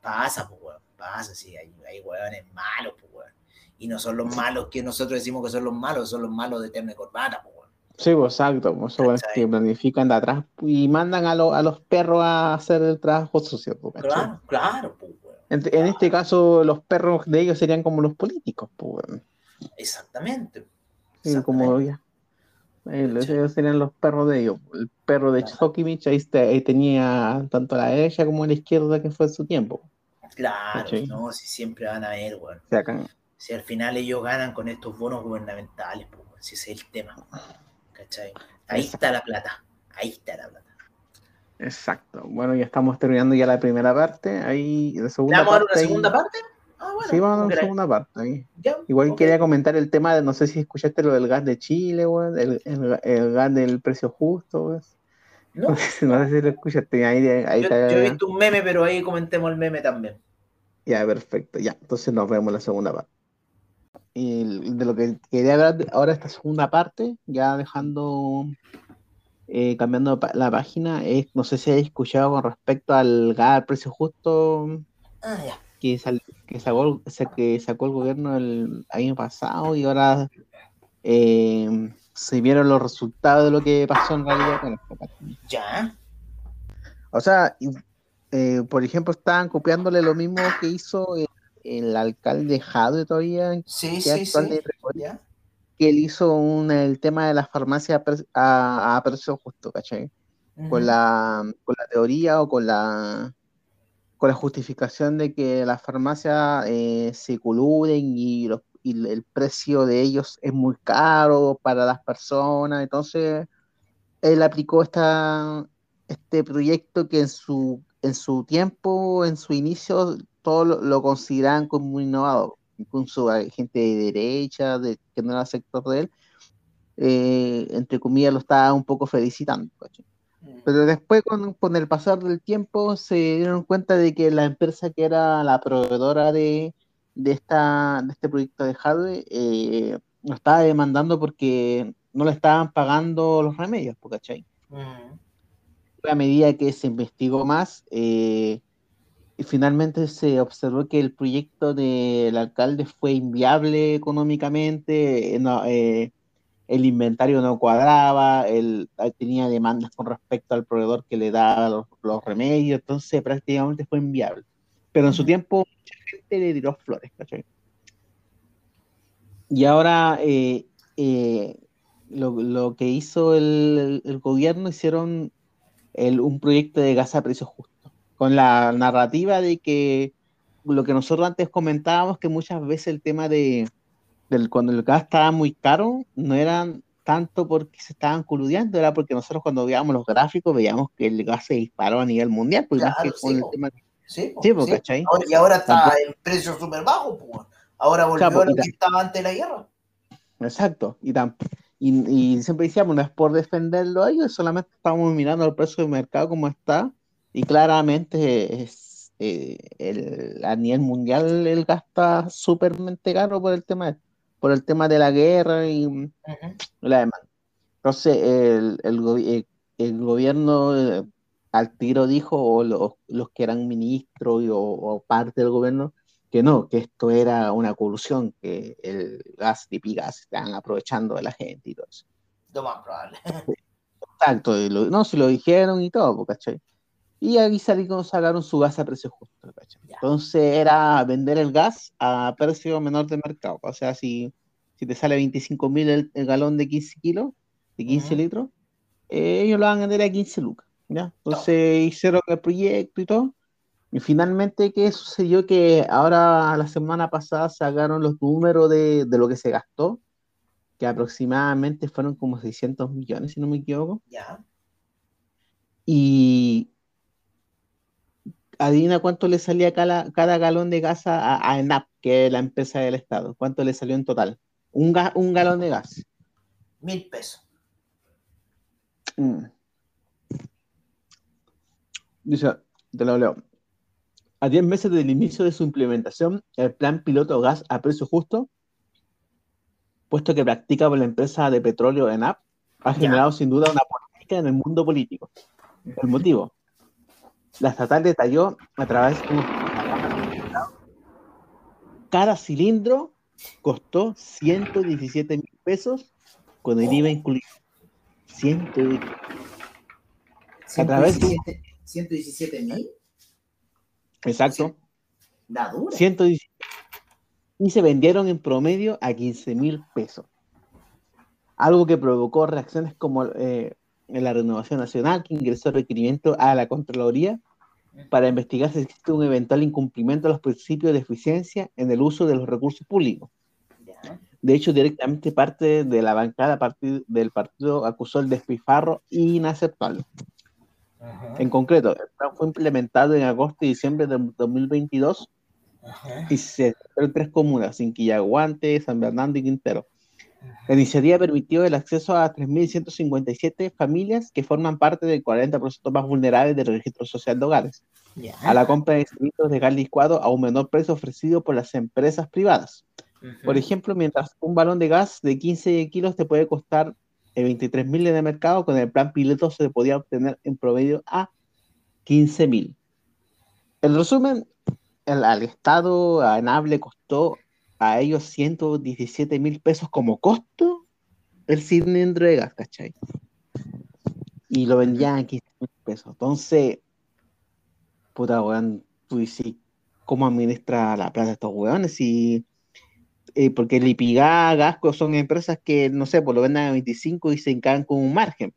pasa, pues, weón, pasa, sí, hay, hay weones malos, pues, weón. Y no son los malos que nosotros decimos que son los malos, son los malos de terno y corbata, pues, weón. Sí, pues, exacto, pues, eso que planifican de atrás y mandan a, a, los perros a hacer el trabajo sucio, pues, Claro, claro, pues, weón. En, este caso, los perros de ellos serían como los políticos, pues, weón. Exactamente. Sí, como ya. Esos serían los perros de ellos. El perro de Chokimich, ahí, ahí, tenía tanto a la derecha como a la izquierda que fue en su tiempo. Claro, no, si siempre van a ver, weón. Si al final ellos ganan con estos bonos gubernamentales, pues, si ese es el tema. ¿Cachai? Ahí está la plata. Ahí está la plata. Exacto. Bueno, ya estamos terminando ya la primera parte. Ahí, la segunda ¿Vamos a una segunda parte? Ah, bueno, sí, vamos a una segunda parte. Igual quería comentar el tema de, no sé si escuchaste lo del gas de Chile, weón, el, el, gas del precio justo, weón. No. no sé si lo escuchaste. Ahí, ahí yo, yo, he visto un meme, pero ahí comentemos el meme también. Ya, perfecto. Ya, entonces nos vemos en la segunda parte. Y de lo que quería hablar ahora esta segunda parte, ya dejando eh, cambiando la página, es, no sé si habéis escuchado con respecto al gas precio justo ah, que, que, sacó, que sacó el gobierno el año pasado y ahora eh, se vieron los resultados de lo que pasó en realidad con Ya. O sea, eh, por ejemplo, estaban copiándole lo mismo que hizo el, alcalde Jade todavía. Sí, sí, sí que él hizo un, el tema de las farmacias a, a, precio justo, ¿cachai? con, la, con la teoría o con la, con la justificación de que las farmacias eh, se coluden y, y, el precio de ellos es muy caro para las personas. Entonces, él aplicó este proyecto que en su, en su tiempo, en su inicio, todos lo, lo consideraban como innovador incluso hay gente de derecha, de, que no era sector de él, eh, entre comillas lo estaba un poco felicitando. Mm. Pero después, con, el pasar del tiempo, se dieron cuenta de que la empresa que era la proveedora de, de, esta, de este proyecto de hardware eh, lo estaba demandando porque no le estaban pagando los remedios, ¿cachai? Mm. A medida que se investigó más, eh, y finalmente se observó que el proyecto del alcalde fue inviable económicamente, eh, el inventario no cuadraba, él tenía demandas con respecto al proveedor que le daba los, remedios, entonces prácticamente fue inviable. Pero en su tiempo mucha gente le tiró flores, ¿cachai? Y ahora eh, eh, lo, que hizo el, gobierno hicieron un proyecto de gas a precios justos con la narrativa de que lo que nosotros antes comentábamos, que muchas veces el tema de del, cuando el gas estaba muy caro, no eran tanto porque se estaban coludiando, era porque nosotros cuando veíamos los gráficos veíamos que el gas se disparó a nivel mundial, pues claro, sí, el tema sí, sí, ¿cachai? y ahora está en precio súper bajo, pues. ahora volvió a lo que estaba antes de la guerra. Exacto, y, y, y, siempre decíamos, no es por defenderlo a ellos, solamente estamos mirando el precio de mercado como está, y claramente es, eh, el, a nivel mundial el gas está súper caro por el tema por el tema de la guerra y la demanda. Entonces el, el, el, gobierno eh, al tiro dijo, o los, los que eran ministros o, parte del gobierno, que no, que esto era una colusión, que el gas y gas estaban aprovechando de la gente y todo eso. Lo más probable. Exacto, no, se lo dijeron y todo, ¿cachai? Y ahí salieron, sacaron su gas a precio justo. Entonces era vender el gas a precio menor de mercado. O sea, si, si te sale 25 mil el, galón de 15 kilos, de 15 litros, eh, ellos lo van a vender a 15 lucas. ¿ya? Entonces hicieron el proyecto y todo. Y finalmente, ¿qué sucedió? Que ahora, la semana pasada, sacaron los números de, de lo que se gastó, que aproximadamente fueron como 600 millones, si no me equivoco. Ya. Y, adivina cuánto le salía cada, cada galón de gas a, ENAP, que es la empresa del Estado. ¿Cuánto le salió en total? Un, un galón de gas. Mil pesos. Mm. Dice, te lo leo. A 10 meses del inicio de su implementación, el plan piloto gas a precio justo, puesto que practica por la empresa de petróleo ENAP, ha generado sin duda una política en el mundo político. El motivo, la estatal detalló a través de un... Cada cilindro costó 117 mil pesos con el IVA incluido. 117. A través de... 117 mil. Exacto. La dura. 117. Y se vendieron en promedio a 15 mil pesos. algo que provocó reacciones como eh, en la renovación nacional, que ingresó requerimiento a la Contraloría para investigar si existe un eventual incumplimiento de los principios de eficiencia en el uso de los recursos públicos. De hecho, directamente parte de la bancada del partido acusó el despilfarro inaceptable. En concreto, el plan fue implementado en agosto y diciembre de 2022 y se en tres comunas, Quinquillaguante, San Bernardo y Quintero. La iniciativa permitió el acceso a 3.157 familias que forman parte del 40% más vulnerables del registro social de hogares, a la compra de servicios de gas licuado a un menor precio ofrecido por las empresas privadas. Por ejemplo, mientras un balón de gas de 15 kilos te puede costar 23.000 en el mercado, con el plan piloto se podía obtener en promedio a 15.000. En resumen, el, al Estado a Enable costó a ellos 117 mil pesos como costo el cilindro de gas, ¿cachai? Y lo vendían a 15 mil pesos. Entonces, puta, weón, tú dices, ¿cómo administra la plata de estos weones? Y, eh, porque Lipigá, Gasco son empresas que, no sé, pues lo venden a 25 y se encajan con un margen.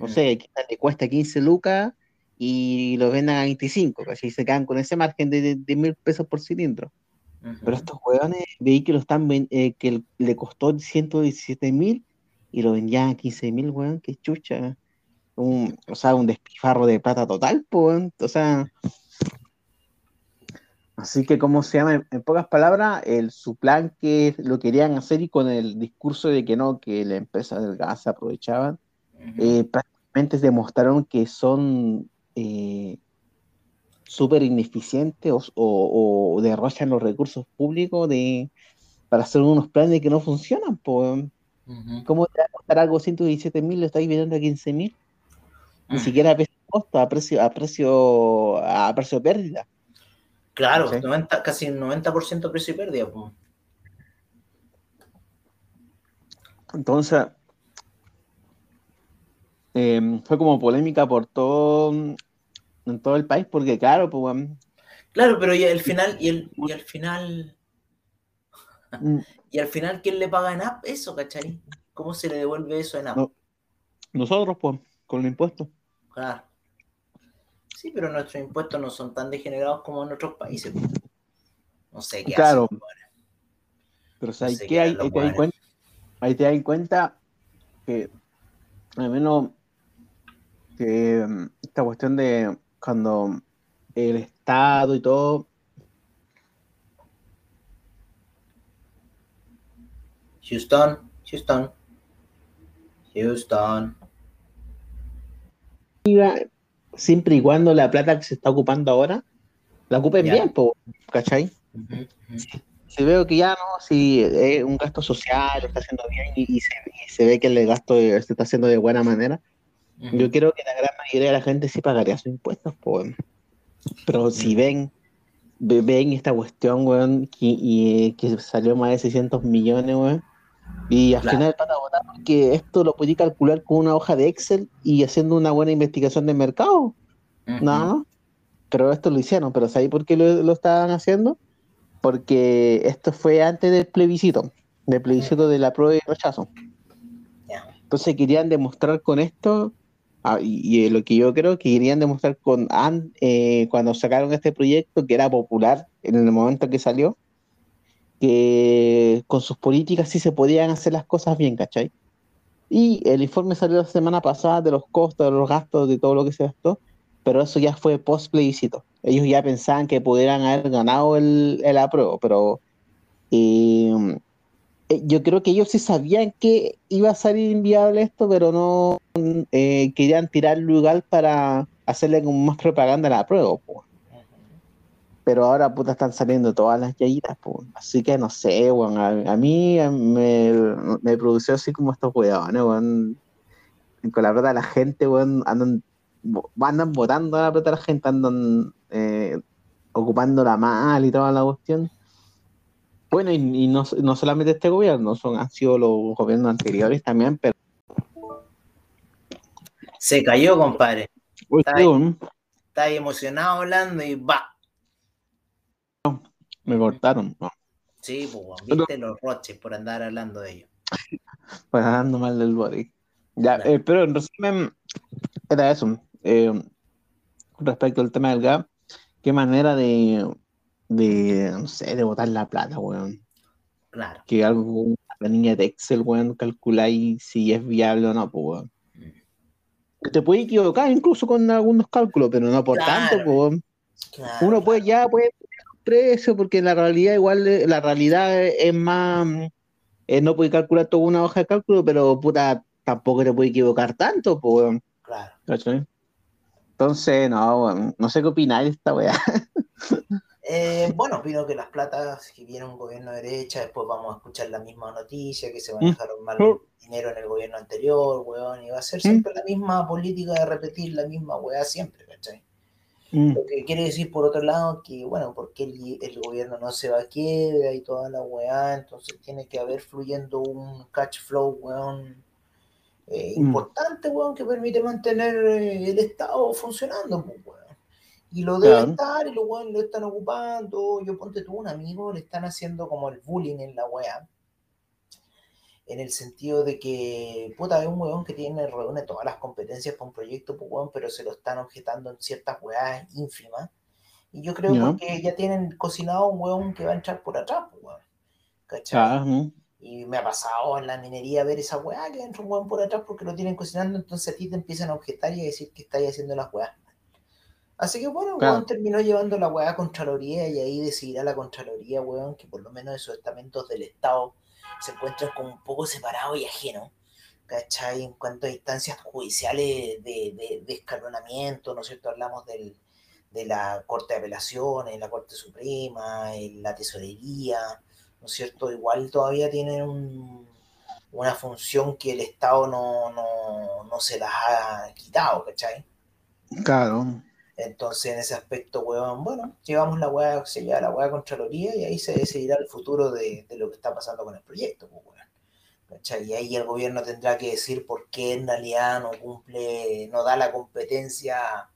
O sea, le cuesta 15 lucas y lo venden a 25, ¿cachai? Y se quedan con ese margen de, de mil pesos por cilindro. Pero estos hueones veí que lo están eh, que le costó 117 mil y lo vendían a 15 mil, weón, qué chucha. Un, o sea, un despifarro de plata total, pues, o sea. Así que, ¿cómo se llama? En, pocas palabras, el, su plan que lo querían hacer y con el discurso de que no, que la empresa del gas se aprovechaban, eh, prácticamente demostraron que son eh, súper ineficientes o, o, derrochan los recursos públicos de, para hacer unos planes que no funcionan. Pues. ¿Cómo te va a costar algo 117 mil, lo estáis vendiendo a 15 mil? Ni siquiera a precio costo, a precio, a precio, a precio pérdida. Claro, casi el 90% precio pérdida. Pues. Entonces, em, fue como polémica por todo en todo el país, porque claro, pues Claro, pero y al final, y, el, y al final. Mm. y al final, ¿quién le paga en app eso, cachai? ¿Cómo se le devuelve eso en app? Nosotros, pues, con los impuestos. Claro. Sí, pero nuestros impuestos no son tan degenerados como en otros países. No sé qué Claro. pero o sea, ¿qué hay? Ahí te, cuenta, ahí te das cuenta que, al menos, que mm, esta cuestión de cuando el Estado y todo. Houston, Houston, Houston. Siempre y cuando la plata que se está ocupando ahora, la ocupen bien, ¿cachai? Si veo que ya no, si es un gasto social, lo está haciendo bien y, se, y se, ve que el gasto se está haciendo de buena manera, yo creo que la gran mayoría de la gente sí pagaría sus impuestos, pues. Pero si ven, ven esta cuestión, weón, que, y, que salió más de 600 millones, weón, y al final van a votar porque esto lo podía calcular con una hoja de Excel y haciendo una buena investigación de mercado. No, pero esto lo hicieron, pero ¿sabes por qué lo, lo, estaban haciendo? Porque esto fue antes del plebiscito, del plebiscito de la prueba y rechazo. Entonces querían demostrar con esto Ah, y, lo que yo creo que querían demostrar con eh, cuando sacaron este proyecto, que era popular en el momento que salió, que con sus políticas sí se podían hacer las cosas bien, ¿cachai? Y el informe salió la semana pasada de los costos, de los gastos, de todo lo que se gastó, pero eso ya fue post plebiscito. Ellos ya pensaban que pudieran haber ganado el, el apruebo, pero eh, eh, yo creo que ellos sí sabían que iba a salir inviable esto, pero no eh, querían tirar lugar para hacerle como más propaganda a la prueba. Pero ahora puta están saliendo todas las yayitas, así que no sé, bueno, a, mí me, me, produció así como estos weones, bueno, con la plata de la gente, bueno, andan, andan votando a la plata de la gente, andan eh, ocupándola mal y toda la cuestión. Bueno, y, no, solamente este gobierno, son, han sido los gobiernos anteriores también, pero... Se cayó, compadre. está, ahí, emocionado hablando y va. me cortaron. Sí, pues, viste los roches por andar hablando de ellos. Pues dando mal del body. Ya, eh, pero en resumen, era eso. Eh, respecto al tema del GAP, qué manera de, de no sé, de botar la plata, weón. Claro. Que algo la niña de Excel, weón, calculáis si es viable o no, pues, weón. Mm. Te puedes equivocar incluso con algunos cálculos, pero no por tanto, pues, Uno puede ya, puede precio, porque la realidad igual, la realidad es más, eh, no puede calcular toda una hoja de cálculo, pero puta, tampoco te puede equivocar tanto, pues. Claro. Entonces, no, no sé qué opináis de esta weá. Eh, bueno, opino que las platas que viene un gobierno de derecha, después vamos a escuchar la misma noticia, que se manejaron mal mm. dinero en el gobierno anterior, weón, y va a ser mm. siempre la misma política de repetir la misma weá siempre, ¿cachai? Mm. Lo que quiere decir, por otro lado, que, bueno, porque el, el, gobierno no se va a quiebra y toda la weá, entonces tiene que haber fluyendo un catch flow, weón, eh, importante, weón, que permite mantener eh, el Estado funcionando, pues, weón. Y lo debe estar, y los weones lo están ocupando. Yo ponte tú un amigo, le están haciendo como el bullying en la wea. En el sentido de que, puta, es un weón que tiene, reúne todas las competencias para un proyecto, pues, weón, pero se lo están objetando en ciertas weas ínfimas. Y yo creo que ya tienen cocinado un weón que va a entrar por atrás, pues, weón. ¿Cachai? Ah, y me ha pasado en la minería ver esa weá que entra un weón por atrás porque lo tienen cocinando, entonces a ti te empiezan a objetar y a decir que estáis haciendo las weas Así que bueno, weón terminó llevando la weá a Contraloría y ahí decidirá la Contraloría, weón, que por lo menos esos estamentos del Estado se encuentran como un poco separados y ajenos, ¿cachai? En cuanto a instancias judiciales de, de, escalonamiento, ¿no es cierto? Hablamos del, de la Corte de Apelaciones, la Corte Suprema, la Tesorería, ¿no es cierto? Igual todavía tienen una función que el Estado no, no, no se las ha quitado, ¿cachai? Claro. Entonces, en ese aspecto, weón, bueno, llevamos la weá, se lleva la weá Contraloría y ahí se decidirá el futuro de, lo que está pasando con el proyecto, pues, weón. Y ahí el gobierno tendrá que decir por qué en realidad no cumple, no da la competencia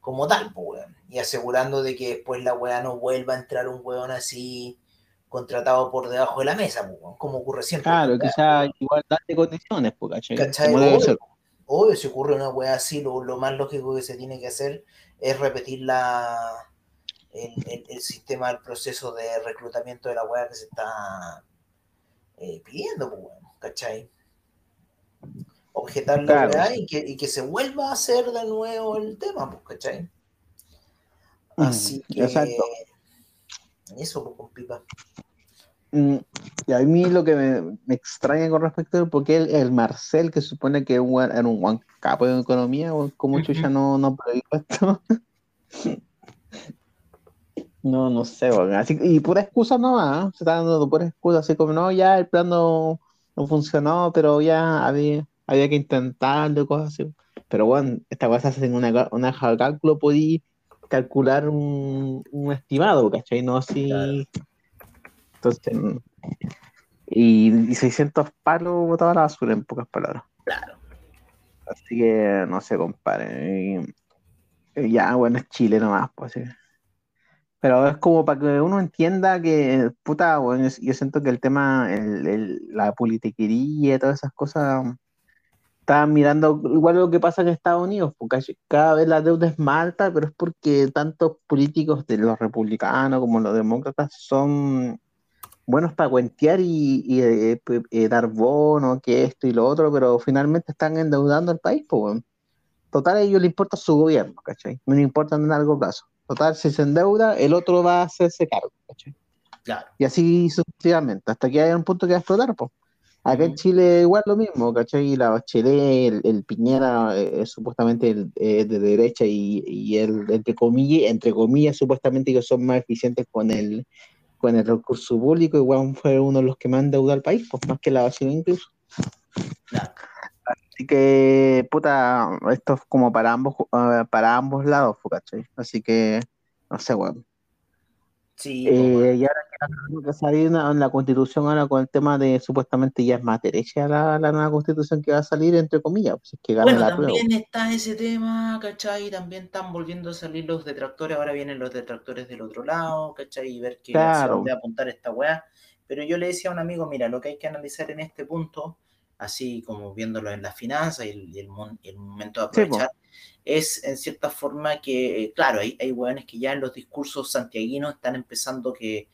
como tal, pues, weón. Y asegurando de que después la weá no vuelva a entrar un weón así contratado por debajo de la mesa, pues, como ocurre siempre. Claro, que sea igualdad de condiciones, pues, ¿cachai? Obvio, obvio, si ocurre una weá así, lo, lo más lógico que se tiene que hacer es repetir la, el, sistema, el proceso de reclutamiento de la web que se está eh, pidiendo, pues, ¿cachai? Objetar la claro. y que, y que se vuelva a hacer de nuevo el tema, pues, ¿cachai? Mm, Así que. Exacto. Eso, pues, con pipa. Mm, y a mí lo que me, extraña con respecto a porque el, el, Marcel, que supone que era un buen capo de economía, como chucha no, no esto. no, no sé, así, y pura excusa no, ¿ah? se está dando pura excusa, así como no, ya el plan no, funcionó, pero ya había, había que intentarlo, cosas así. Pero bueno, esta cosa en una, una cálculo, podí calcular un, un estimado, ¿cachai? No así. Entonces, y, 600 palos botaba la basura, en pocas palabras. Claro. Así que, no sé, compadre. ya, bueno, es Chile nomás, pues sí. Pero es como para que uno entienda que, puta, bueno, yo siento que el tema, el, la politiquería y todas esas cosas, están mirando igual lo que pasa en Estados Unidos, porque cada vez la deuda es más alta, pero es porque tantos políticos de los republicanos como los demócratas son buenos para cuentear y, eh, eh, dar bonos, que esto y lo otro, pero finalmente están endeudando al país, pues, Total, a ellos les importa su gobierno, ¿cachai? No les importa en largo plazo. Total, si se endeuda, el otro va a hacerse cargo, ¿cachai? Claro. Y así sucesivamente, hasta que haya un punto que va a explotar, pues. Acá en Chile igual lo mismo, ¿cachai? La Bachelet, el, Piñera eh, es supuestamente el, de derecha y, y el, entre comillas, entre comillas, supuestamente que son más eficientes con el, con el recurso público, igual fue uno de los que más endeudó al país, pues más que la vacina incluso. Así que, puta, esto es como para ambos, eh, para ambos lados, ¿cachai? Así que, no sé, weón. Sí. Eh, y ahora que salir en la constitución ahora con el tema de supuestamente ya es más derecha la, la nueva constitución que va a salir, entre comillas, pues es que gana bueno, también está ese tema, ¿cachai? También están volviendo a salir los detractores, ahora vienen los detractores del otro lado, ¿cachai? Y ver que claro. se va a apuntar esta weá. Pero yo le decía a un amigo, mira, lo que hay que analizar en este punto, así como viéndolo en la finanza y el, el, momento de aprovechar, es en cierta forma que, claro, hay, hay hueones que ya en los discursos santiaguinos están empezando que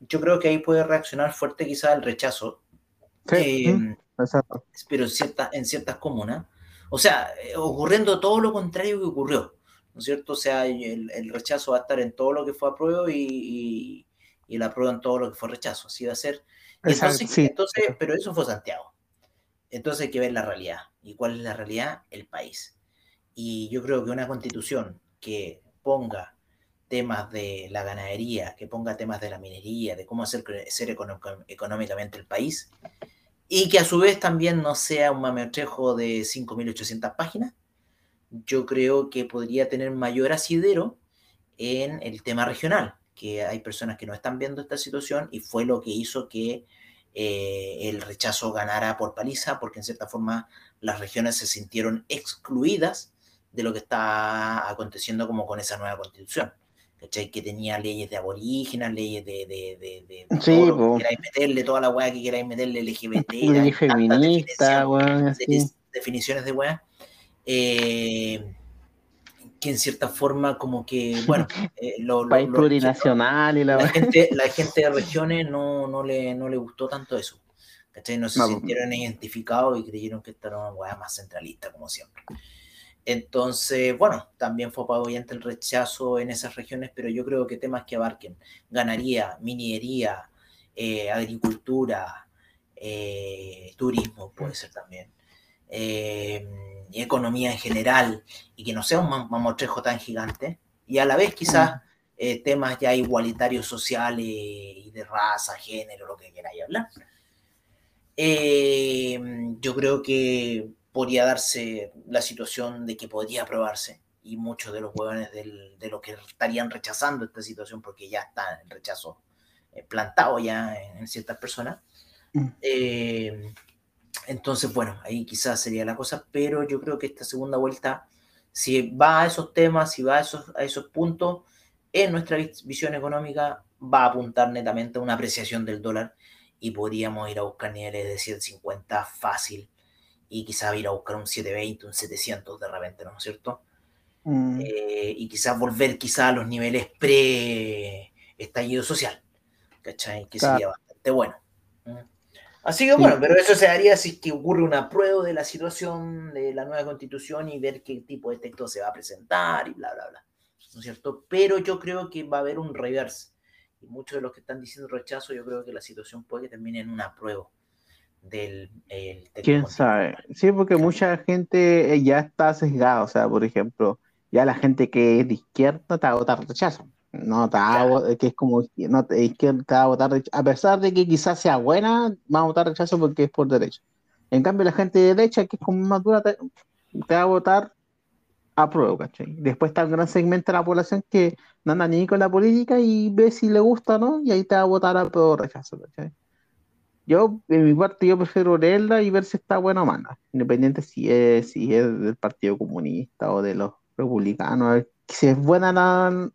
yo creo que ahí puede reaccionar fuerte quizás el rechazo. Sí, eh, pero en, cierta, en ciertas comunas. O sea, eh, ocurriendo todo lo contrario que ocurrió, ¿no es cierto? O sea, el, el rechazo va a estar en todo lo que fue apruebo y, y, el apruebo en todo lo que fue rechazo. Así va a ser. Entonces, sí. entonces, pero eso fue Santiago. Entonces hay que ver la realidad. ¿Y cuál es la realidad? El país. Y yo creo que una constitución que ponga temas de la ganadería, que ponga temas de la minería, de cómo hacer crecer económicamente el país, y que a su vez también no sea un mametrejo de 5.800 páginas, yo creo que podría tener mayor asidero en el tema regional, que hay personas que no están viendo esta situación y fue lo que hizo que eh, el rechazo ganara por paliza, porque en cierta forma las regiones se sintieron excluidas de lo que está aconteciendo como con esa nueva constitución. ¿cachai? Que tenía leyes de aborígenes, leyes de, de, de, de sí, todo que meterle, toda la weá que queráis meterle LGBT, ley feminista, definiciones de weá. Eh, que en cierta forma como que, bueno, eh, lo, país plurinacional y la, la gente, la gente de regiones no, no, le, no le gustó tanto eso. ¿cachai? No se sintieron identificados y creyeron que esta era una weá más centralista, como siempre. Entonces, bueno, también fue apoyante el rechazo en esas regiones, pero yo creo que temas que abarquen ganadería, minería, eh, agricultura, eh, turismo puede ser también, eh, economía en general, y que no sea un mamotrejo tan gigante, y a la vez quizás temas ya igualitarios sociales y de raza, género, lo que queráis hablar. yo creo que podría darse la situación de que podría aprobarse y muchos de los huevones de los que estarían rechazando esta situación porque ya está el rechazo eh, plantado ya en, ciertas personas. Mm. Eh, entonces, bueno, ahí quizás sería la cosa, pero yo creo que esta segunda vuelta, si va a esos temas, si va a esos, a esos puntos, en nuestra visión económica va a apuntar netamente a una apreciación del dólar y podríamos ir a buscar niveles de 150 fácil y quizás ir a buscar un 720, un 700 de repente, ¿no es cierto? Mm. Eh, y quizás volver quizás a los niveles pre-estallido social, ¿cachai? Que sería bastante bueno. Así que bueno, pero eso se haría si que ocurre una prueba de la situación de la nueva constitución y ver qué tipo de texto se va a presentar y bla, bla, bla. ¿No es cierto? Pero yo creo que va a haber un reverse. Y muchos de los que están diciendo rechazo, yo creo que la situación puede que termine en una prueba del... ¿Quién sabe? Sí, porque mucha gente eh, ya está sesgada, o sea, por ejemplo, ya la gente que es de izquierda te va a votar rechazo. No te va a, que es como no, izquierda te va a votar rechazo. A pesar de que quizás sea buena, va a votar rechazo porque es por derecha. En cambio, la gente de derecha, que es como más dura, te, va a votar a prueba, ¿cachai? Después está un gran segmento de la población que no anda ni con la política y ve si le gusta o no, y ahí te va a votar a prueba rechazo, ¿cachai? Yo, en mi parte, yo prefiero leerla y ver si está buena o mala, independiente si es, si es del Partido Comunista o de los republicanos. Si es buena, la,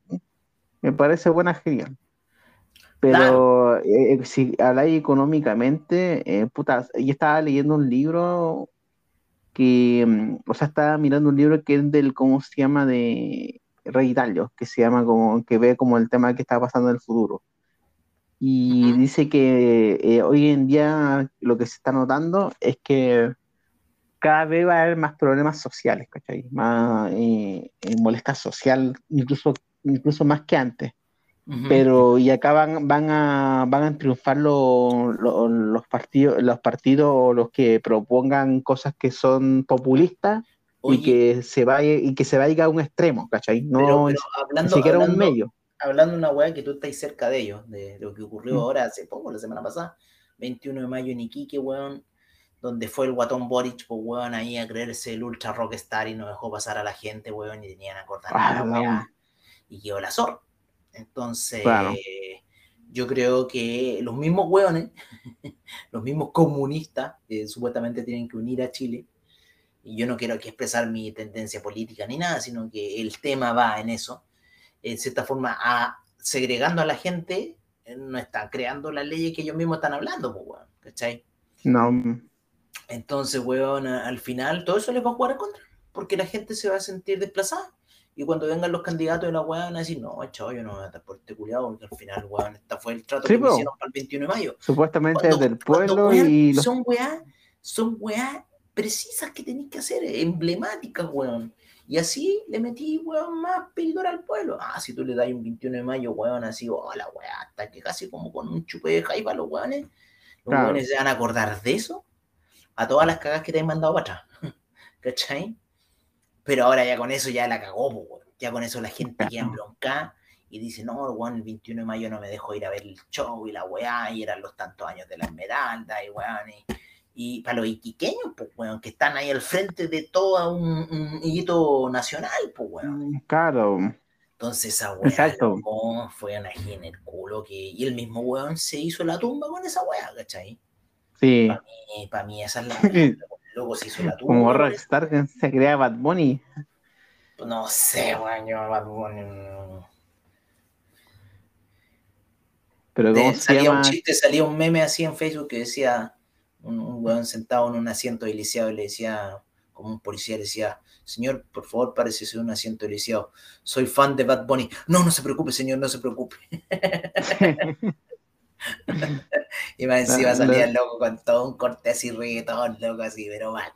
me parece buena, genial. Pero eh, eh, si habláis económicamente, eh, puta, yo estaba leyendo un libro que, mm, o sea, estaba mirando un libro que es del, ¿cómo se llama? De Rey Italia, que se llama como, que ve como el tema que está pasando en el futuro y dice que eh, hoy en día lo que se está notando es que cada vez va a haber más problemas sociales, ¿cachai? Más eh, eh, molestia social, incluso, incluso más que antes. Pero y acá van, van, a, van a triunfar los, los, partidos, los partidos o los que propongan cosas que son populistas y que se vaya y que se vaya a un extremo, ¿cachai? No ni siquiera un medio hablando de una weá que tú estás cerca de ellos, de, lo que ocurrió mm. ahora hace poco, la semana pasada, 21 de mayo en Iquique, weón, donde fue el guatón Boric, pues weón, ahí a creerse el ultra rockstar y no dejó pasar a la gente, weón, y tenían a cortar la weá, y quedó la zorra. Entonces, yo creo que los mismos weones, los mismos comunistas, que supuestamente tienen que unir a Chile, y yo no quiero aquí expresar mi tendencia política ni nada, sino que el tema va en eso, en cierta forma, a, segregando a la gente no están creando las leyes que ellos mismos están hablando, pues, weón, ¿cachai? No. Entonces, weón, al final todo eso les va a jugar en contra, porque la gente se va a sentir desplazada. Y cuando vengan los candidatos de la weá van a decir, no, chavo, yo no voy a estar por este culiado, porque al final, weón, esta fue el trato Sí, que me hicieron para el 21 de mayo. Supuestamente Cuando- del pueblo weón, y los... son weá, son weá precisas que tenéis que hacer, emblemáticas, weón. Y así le metí, weón, más píldora al pueblo. Ah, si tú le das un 21 de mayo, weón, así, hola, weá, hasta que casi como con un chupe de jaiba los weones, los Claro. weones se van a acordar de eso, a todas las cagas que te han mandado para atrás. ¿Cachai? Pero ahora ya con eso ya la cagó, weón. Ya con eso la gente queda embroncada y dice, no, weón, el 21 de mayo no me dejó ir a ver el show y la weá, y eran los tantos años de la Esmeralda, y weón, y, y para los iquiqueños, pues, weón, que están ahí al frente de todo un, un hito nacional, pues, weón. Claro, Entonces esa weá Exacto. loco, fue una en el culo que. Y el mismo weón se hizo la tumba con esa weá, ¿cachai? sí. Para mí, pa' mí esa es la weá. Luego se hizo la tumba. Como. Rockstar se crea Bad Bunny. No sé, weón, yo Bad Bunny, no. Pero ¿cómo se salía llama? un chiste, salía un meme así en Facebook que decía un, un weón sentado en un asiento de lisiado y le decía, como un policía le decía, señor, por favor, párese en un asiento de lisiado. Soy fan de Bad Bunny. No, no se preocupe, señor, no se preocupe. y más encima La- salía el loco con todo un corte así reggaetón, loco así, pero mal.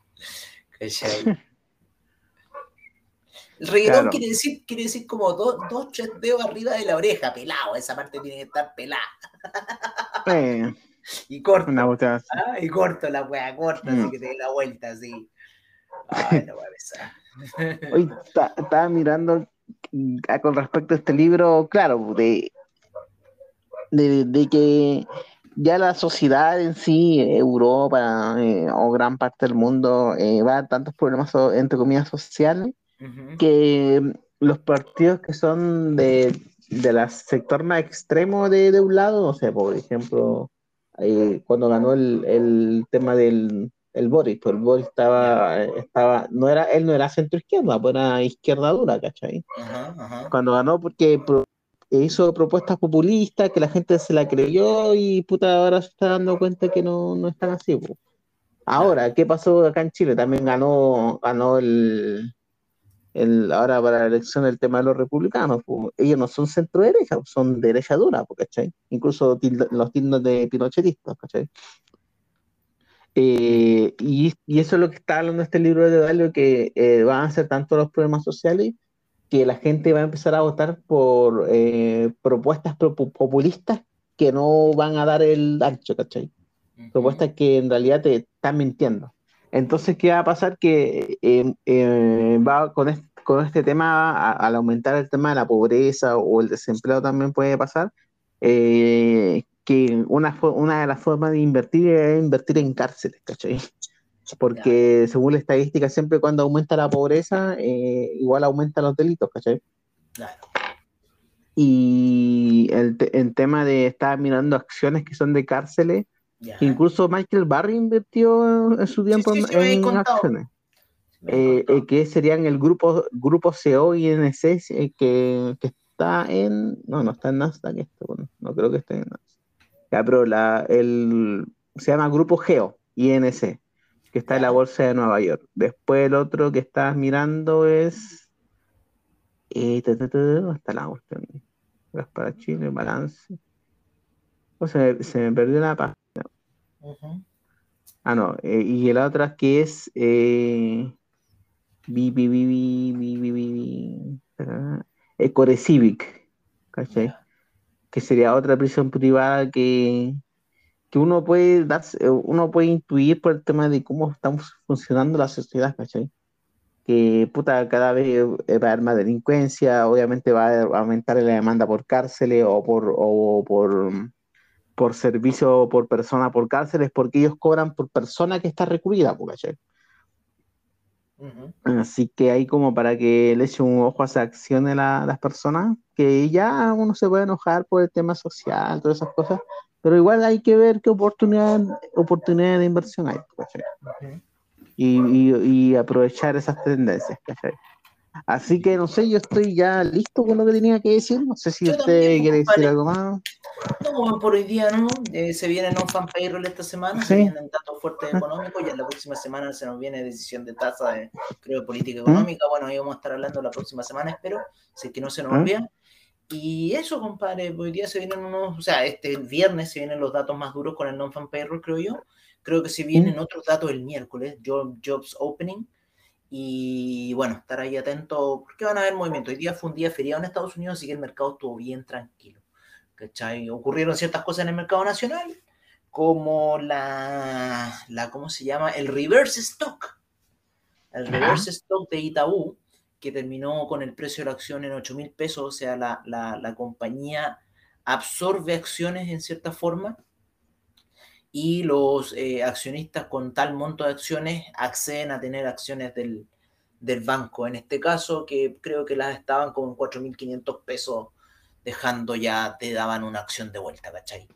El reggaetón Claro. quiere decir, quiere decir como dos, dos, tres dedos arriba de la oreja, pelado. Esa parte tiene que estar pelada. Eh, Y corto. una así. Ah, y corto la wea, corta, Mm. así que te dé la vuelta, así. Ay, no voy a besar. Hoy ta- estaba mirando con respecto a este libro, claro, de, de, de que ya la sociedad en sí, Europa eh, o gran parte del mundo, eh, va a tantos problemas, entre comillas, sociales, que los partidos que son de, de la sector más extremo de, de un lado, o sea, por ejemplo, eh, cuando ganó el, el tema del el Boris, pues el Boris estaba, estaba, no era, él no era centro izquierda, pues era izquierda dura, ¿cachai? Ajá, ajá. Cuando ganó porque pro- hizo propuestas populistas que la gente se la creyó y puta ahora se está dando cuenta que no, no están así. Ahora, ¿qué pasó acá en Chile? También ganó, ganó el, el ahora para la elección el tema de los republicanos. po. Ellos no son centro derecha, son derecha dura, ¿cachai? Incluso tilda- los tildos de pinochetistas, ¿cachai? Eh, y, y eso es lo que está hablando este libro de Dalio, que eh, van a ser tanto los problemas sociales que la gente va a empezar a votar por eh, propuestas pro- populistas que no van a dar el ancho, ¿cachai? Ujú. Propuestas que en realidad te están mintiendo. Entonces, ¿qué va a pasar? Que eh, eh, va con este, con este tema, a- al aumentar el tema de la pobreza o el desempleo también puede pasar, eh, que una, una de las formas de invertir es invertir en cárceles, ¿cachai? Porque según la estadística, siempre cuando aumenta la pobreza, eh, igual aumentan los delitos, ¿cachai? Claro. Y el, el tema de estar mirando acciones que son de cárceles, Ya. incluso Michael Barry invirtió en su tiempo sí, en- sí, acciones, eh, eh, que serían el grupo, grupo CO y NC eh, que, que está en, no, no está en Nasdaq, esto, bueno, no creo que esté en Nasdaq. Ya, pero la, el, se llama Grupo Geo, INC, que está en la bolsa de Nueva York. Después el otro que estás mirando es, eh, ta, ta, ta, ¿dónde está la cuestión? Para Chile, balance. O sea, se me perdió la página. Ah, no. Eh, y la otra que es. Eh, bi, bi, bi, Ecore Civic. ¿Cachai? Yeah. Que sería otra prisión privada que, que uno puede darse, eh, uno puede intuir por el tema de cómo estamos funcionando la sociedad, ¿cachai? que puta, cada vez eh, va a haber más delincuencia, obviamente va a aumentar la demanda por cárceles o por por servicio por persona por cárceles, porque ellos cobran por persona que está recluida, po, ¿cachai? Ujú. Así que ahí como para que le eche un ojo a esa acción de la- las personas, que ya uno se puede enojar por el tema social, todas esas cosas, pero igual hay que ver qué oportunidad, oportunidad de inversión hay, ¿cachai? Y, y- y aprovechar esas tendencias, ¿cachai? Así que no sé, yo estoy ya listo con lo que tenía que decir. No sé si usted quiere decir algo más. No, por hoy día no. Eh, se viene non-fan payroll esta semana, se vienen datos fuertes económicos y en la próxima semana se nos viene decisión de tasa de, creo, política ¿Mm? económica. Bueno, ahí vamos a estar hablando la próxima semana, espero, si es que no se nos ¿Mm? olvida. Y eso, compadre, hoy día se vienen unos, o sea, este viernes se vienen los datos más duros con el non-fan payroll, creo yo. Creo que se vienen ¿Mm? otros datos el miércoles, Jobs Opening y bueno, estar ahí atento, porque van a haber movimiento. Hoy día fue un día feriado en Estados Unidos, así que el mercado estuvo bien tranquilo. ¿cachai? Ocurrieron ciertas cosas en el mercado nacional, como la, la ¿cómo se llama? El reverse stock. El reverse stock de Itaú, que terminó con el precio de la acción en 8 mil pesos, o sea, la, la, la compañía absorbe acciones en cierta forma y los eh, accionistas con tal monto de acciones acceden a tener acciones del, banco. En este caso, que creo que las estaban con 4.500 pesos, dejando ya, te daban una acción de vuelta, ¿cachai?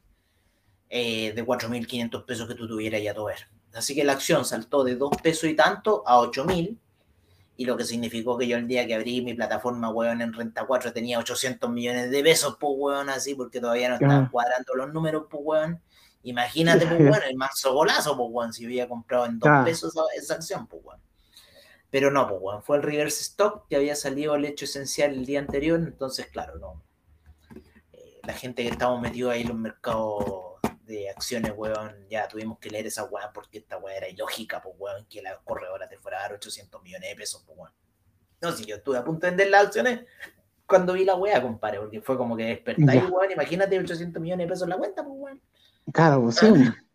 Eh, de 4.500 pesos que tú tuvieras ya ver. Así que la acción saltó de 2 pesos y tanto a 8.000 y lo que significó que yo el día que abrí mi plataforma, weón, en Renta 4 tenía 800 millones de pesos, pues, weón, así, porque todavía no estaban cuadrando los números, pues, weón. Imagínate, pues, bueno, el manso golazo, pues, bueno, si hubiera comprado en dos pesos esa acción, pues, bueno. Pero no, pues, bueno, fue el reverse stock que había salido el hecho esencial el día anterior, entonces, claro, no. Eh, la gente que estábamos metidos ahí en los mercados de acciones, weón, ya tuvimos que leer esa weón porque esta weón era ilógica, pues, weón, que la corredora te fuera a dar 800 millones de pesos, pues, weón. No, si yo estuve a punto de vender las acciones cuando vi la weá, compadre, porque fue como que despertáis, weón, imagínate 800 millones de pesos en la cuenta, pues, weón. Claro, sí.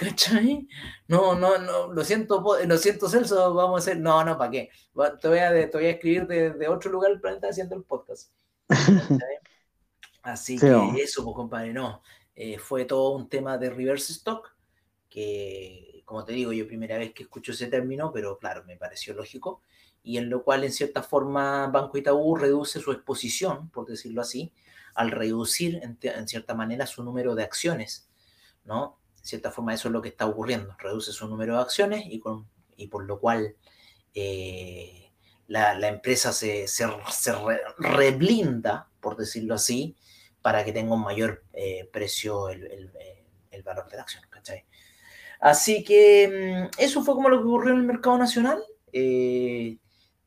¿Cachai? No, no, no, lo siento, lo siento, Celso, vamos a hacer, no, no, ¿para qué? Te voy a, te voy a escribir de, otro lugar del planeta haciendo el podcast. Así que eso, pues, compadre, no. Eh, fue todo un tema de reverse stock, que, como te digo, yo primera vez que escucho ese término, pero claro, me pareció lógico, y en lo cual, en cierta forma, Banco Itaú reduce su exposición, por decirlo así, al reducir, en cierta manera, su número de acciones De cierta forma eso es lo que está ocurriendo, reduce su número de acciones y, con, y por lo cual eh, la, empresa se, se, reblinda, por decirlo así, para que tenga un mayor eh, precio el, valor de la acción, Así que mm, eso fue como lo que ocurrió en el mercado nacional. Eh,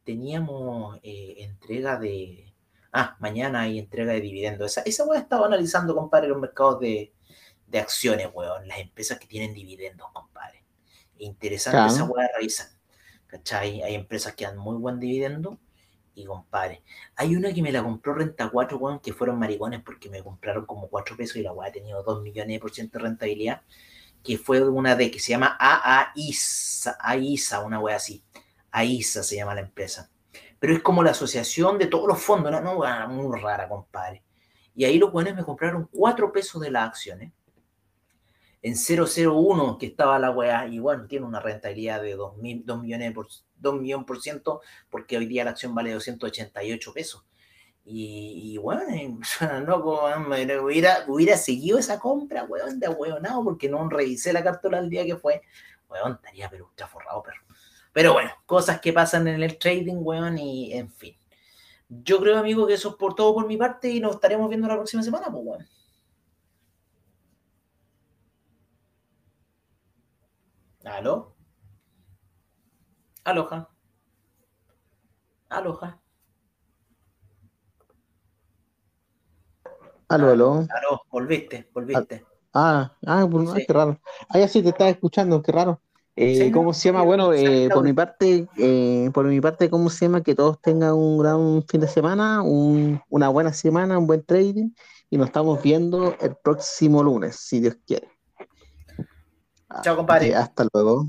teníamos entrega de... Ah, mañana hay entrega de dividendos. Esa, esa voy a analizando, compadre, los mercados de, de acciones, weón. Las empresas que tienen dividendos, compadre. Interesante esa weá revisan. ¿Cachai? Hay empresas que dan muy buen dividendo. Y compadre, hay una que me la compró Renta 4, weón, que fueron maricones porque me compraron como 4 pesos y la weá ha tenido 2 millones de por ciento de rentabilidad. Que fue una de que se llama AAISA, AISA, una weá así. AISA se llama la empresa. Pero es como la asociación de todos los fondos, ¿no? no muy rara, compadre. Y ahí los buenos me compraron 4 pesos de las acciones en 001 que estaba la weá, y bueno, tiene una rentabilidad de 2, millones por, 2 millones por ciento, porque hoy día la acción vale 288 pesos. Y, bueno, no, hubiera, hubiera seguido esa compra, weón, de no, porque no revisé la cartola el día que fue. Weón, estaría pero forrado. Pero bueno, cosas que pasan en el trading, weón, y en fin. Yo creo, amigo, que eso es por todo por mi parte y nos estaremos viendo la próxima semana, pues, weón. ¿Aló? Aloja. Aloja. Aló, aló. Aló, volviste, volviste. Ah, ah, sí. qué raro. Ah, ya sí te estaba escuchando, qué raro. Eh, ¿Cómo se llama? Bueno, eh, por mi parte, eh, por mi parte, ¿cómo se llama? Que todos tengan un gran fin de semana, un, una buena semana, un buen trading, y nos estamos viendo el próximo lunes, si Dios quiere. Chao, compadre. hasta luego.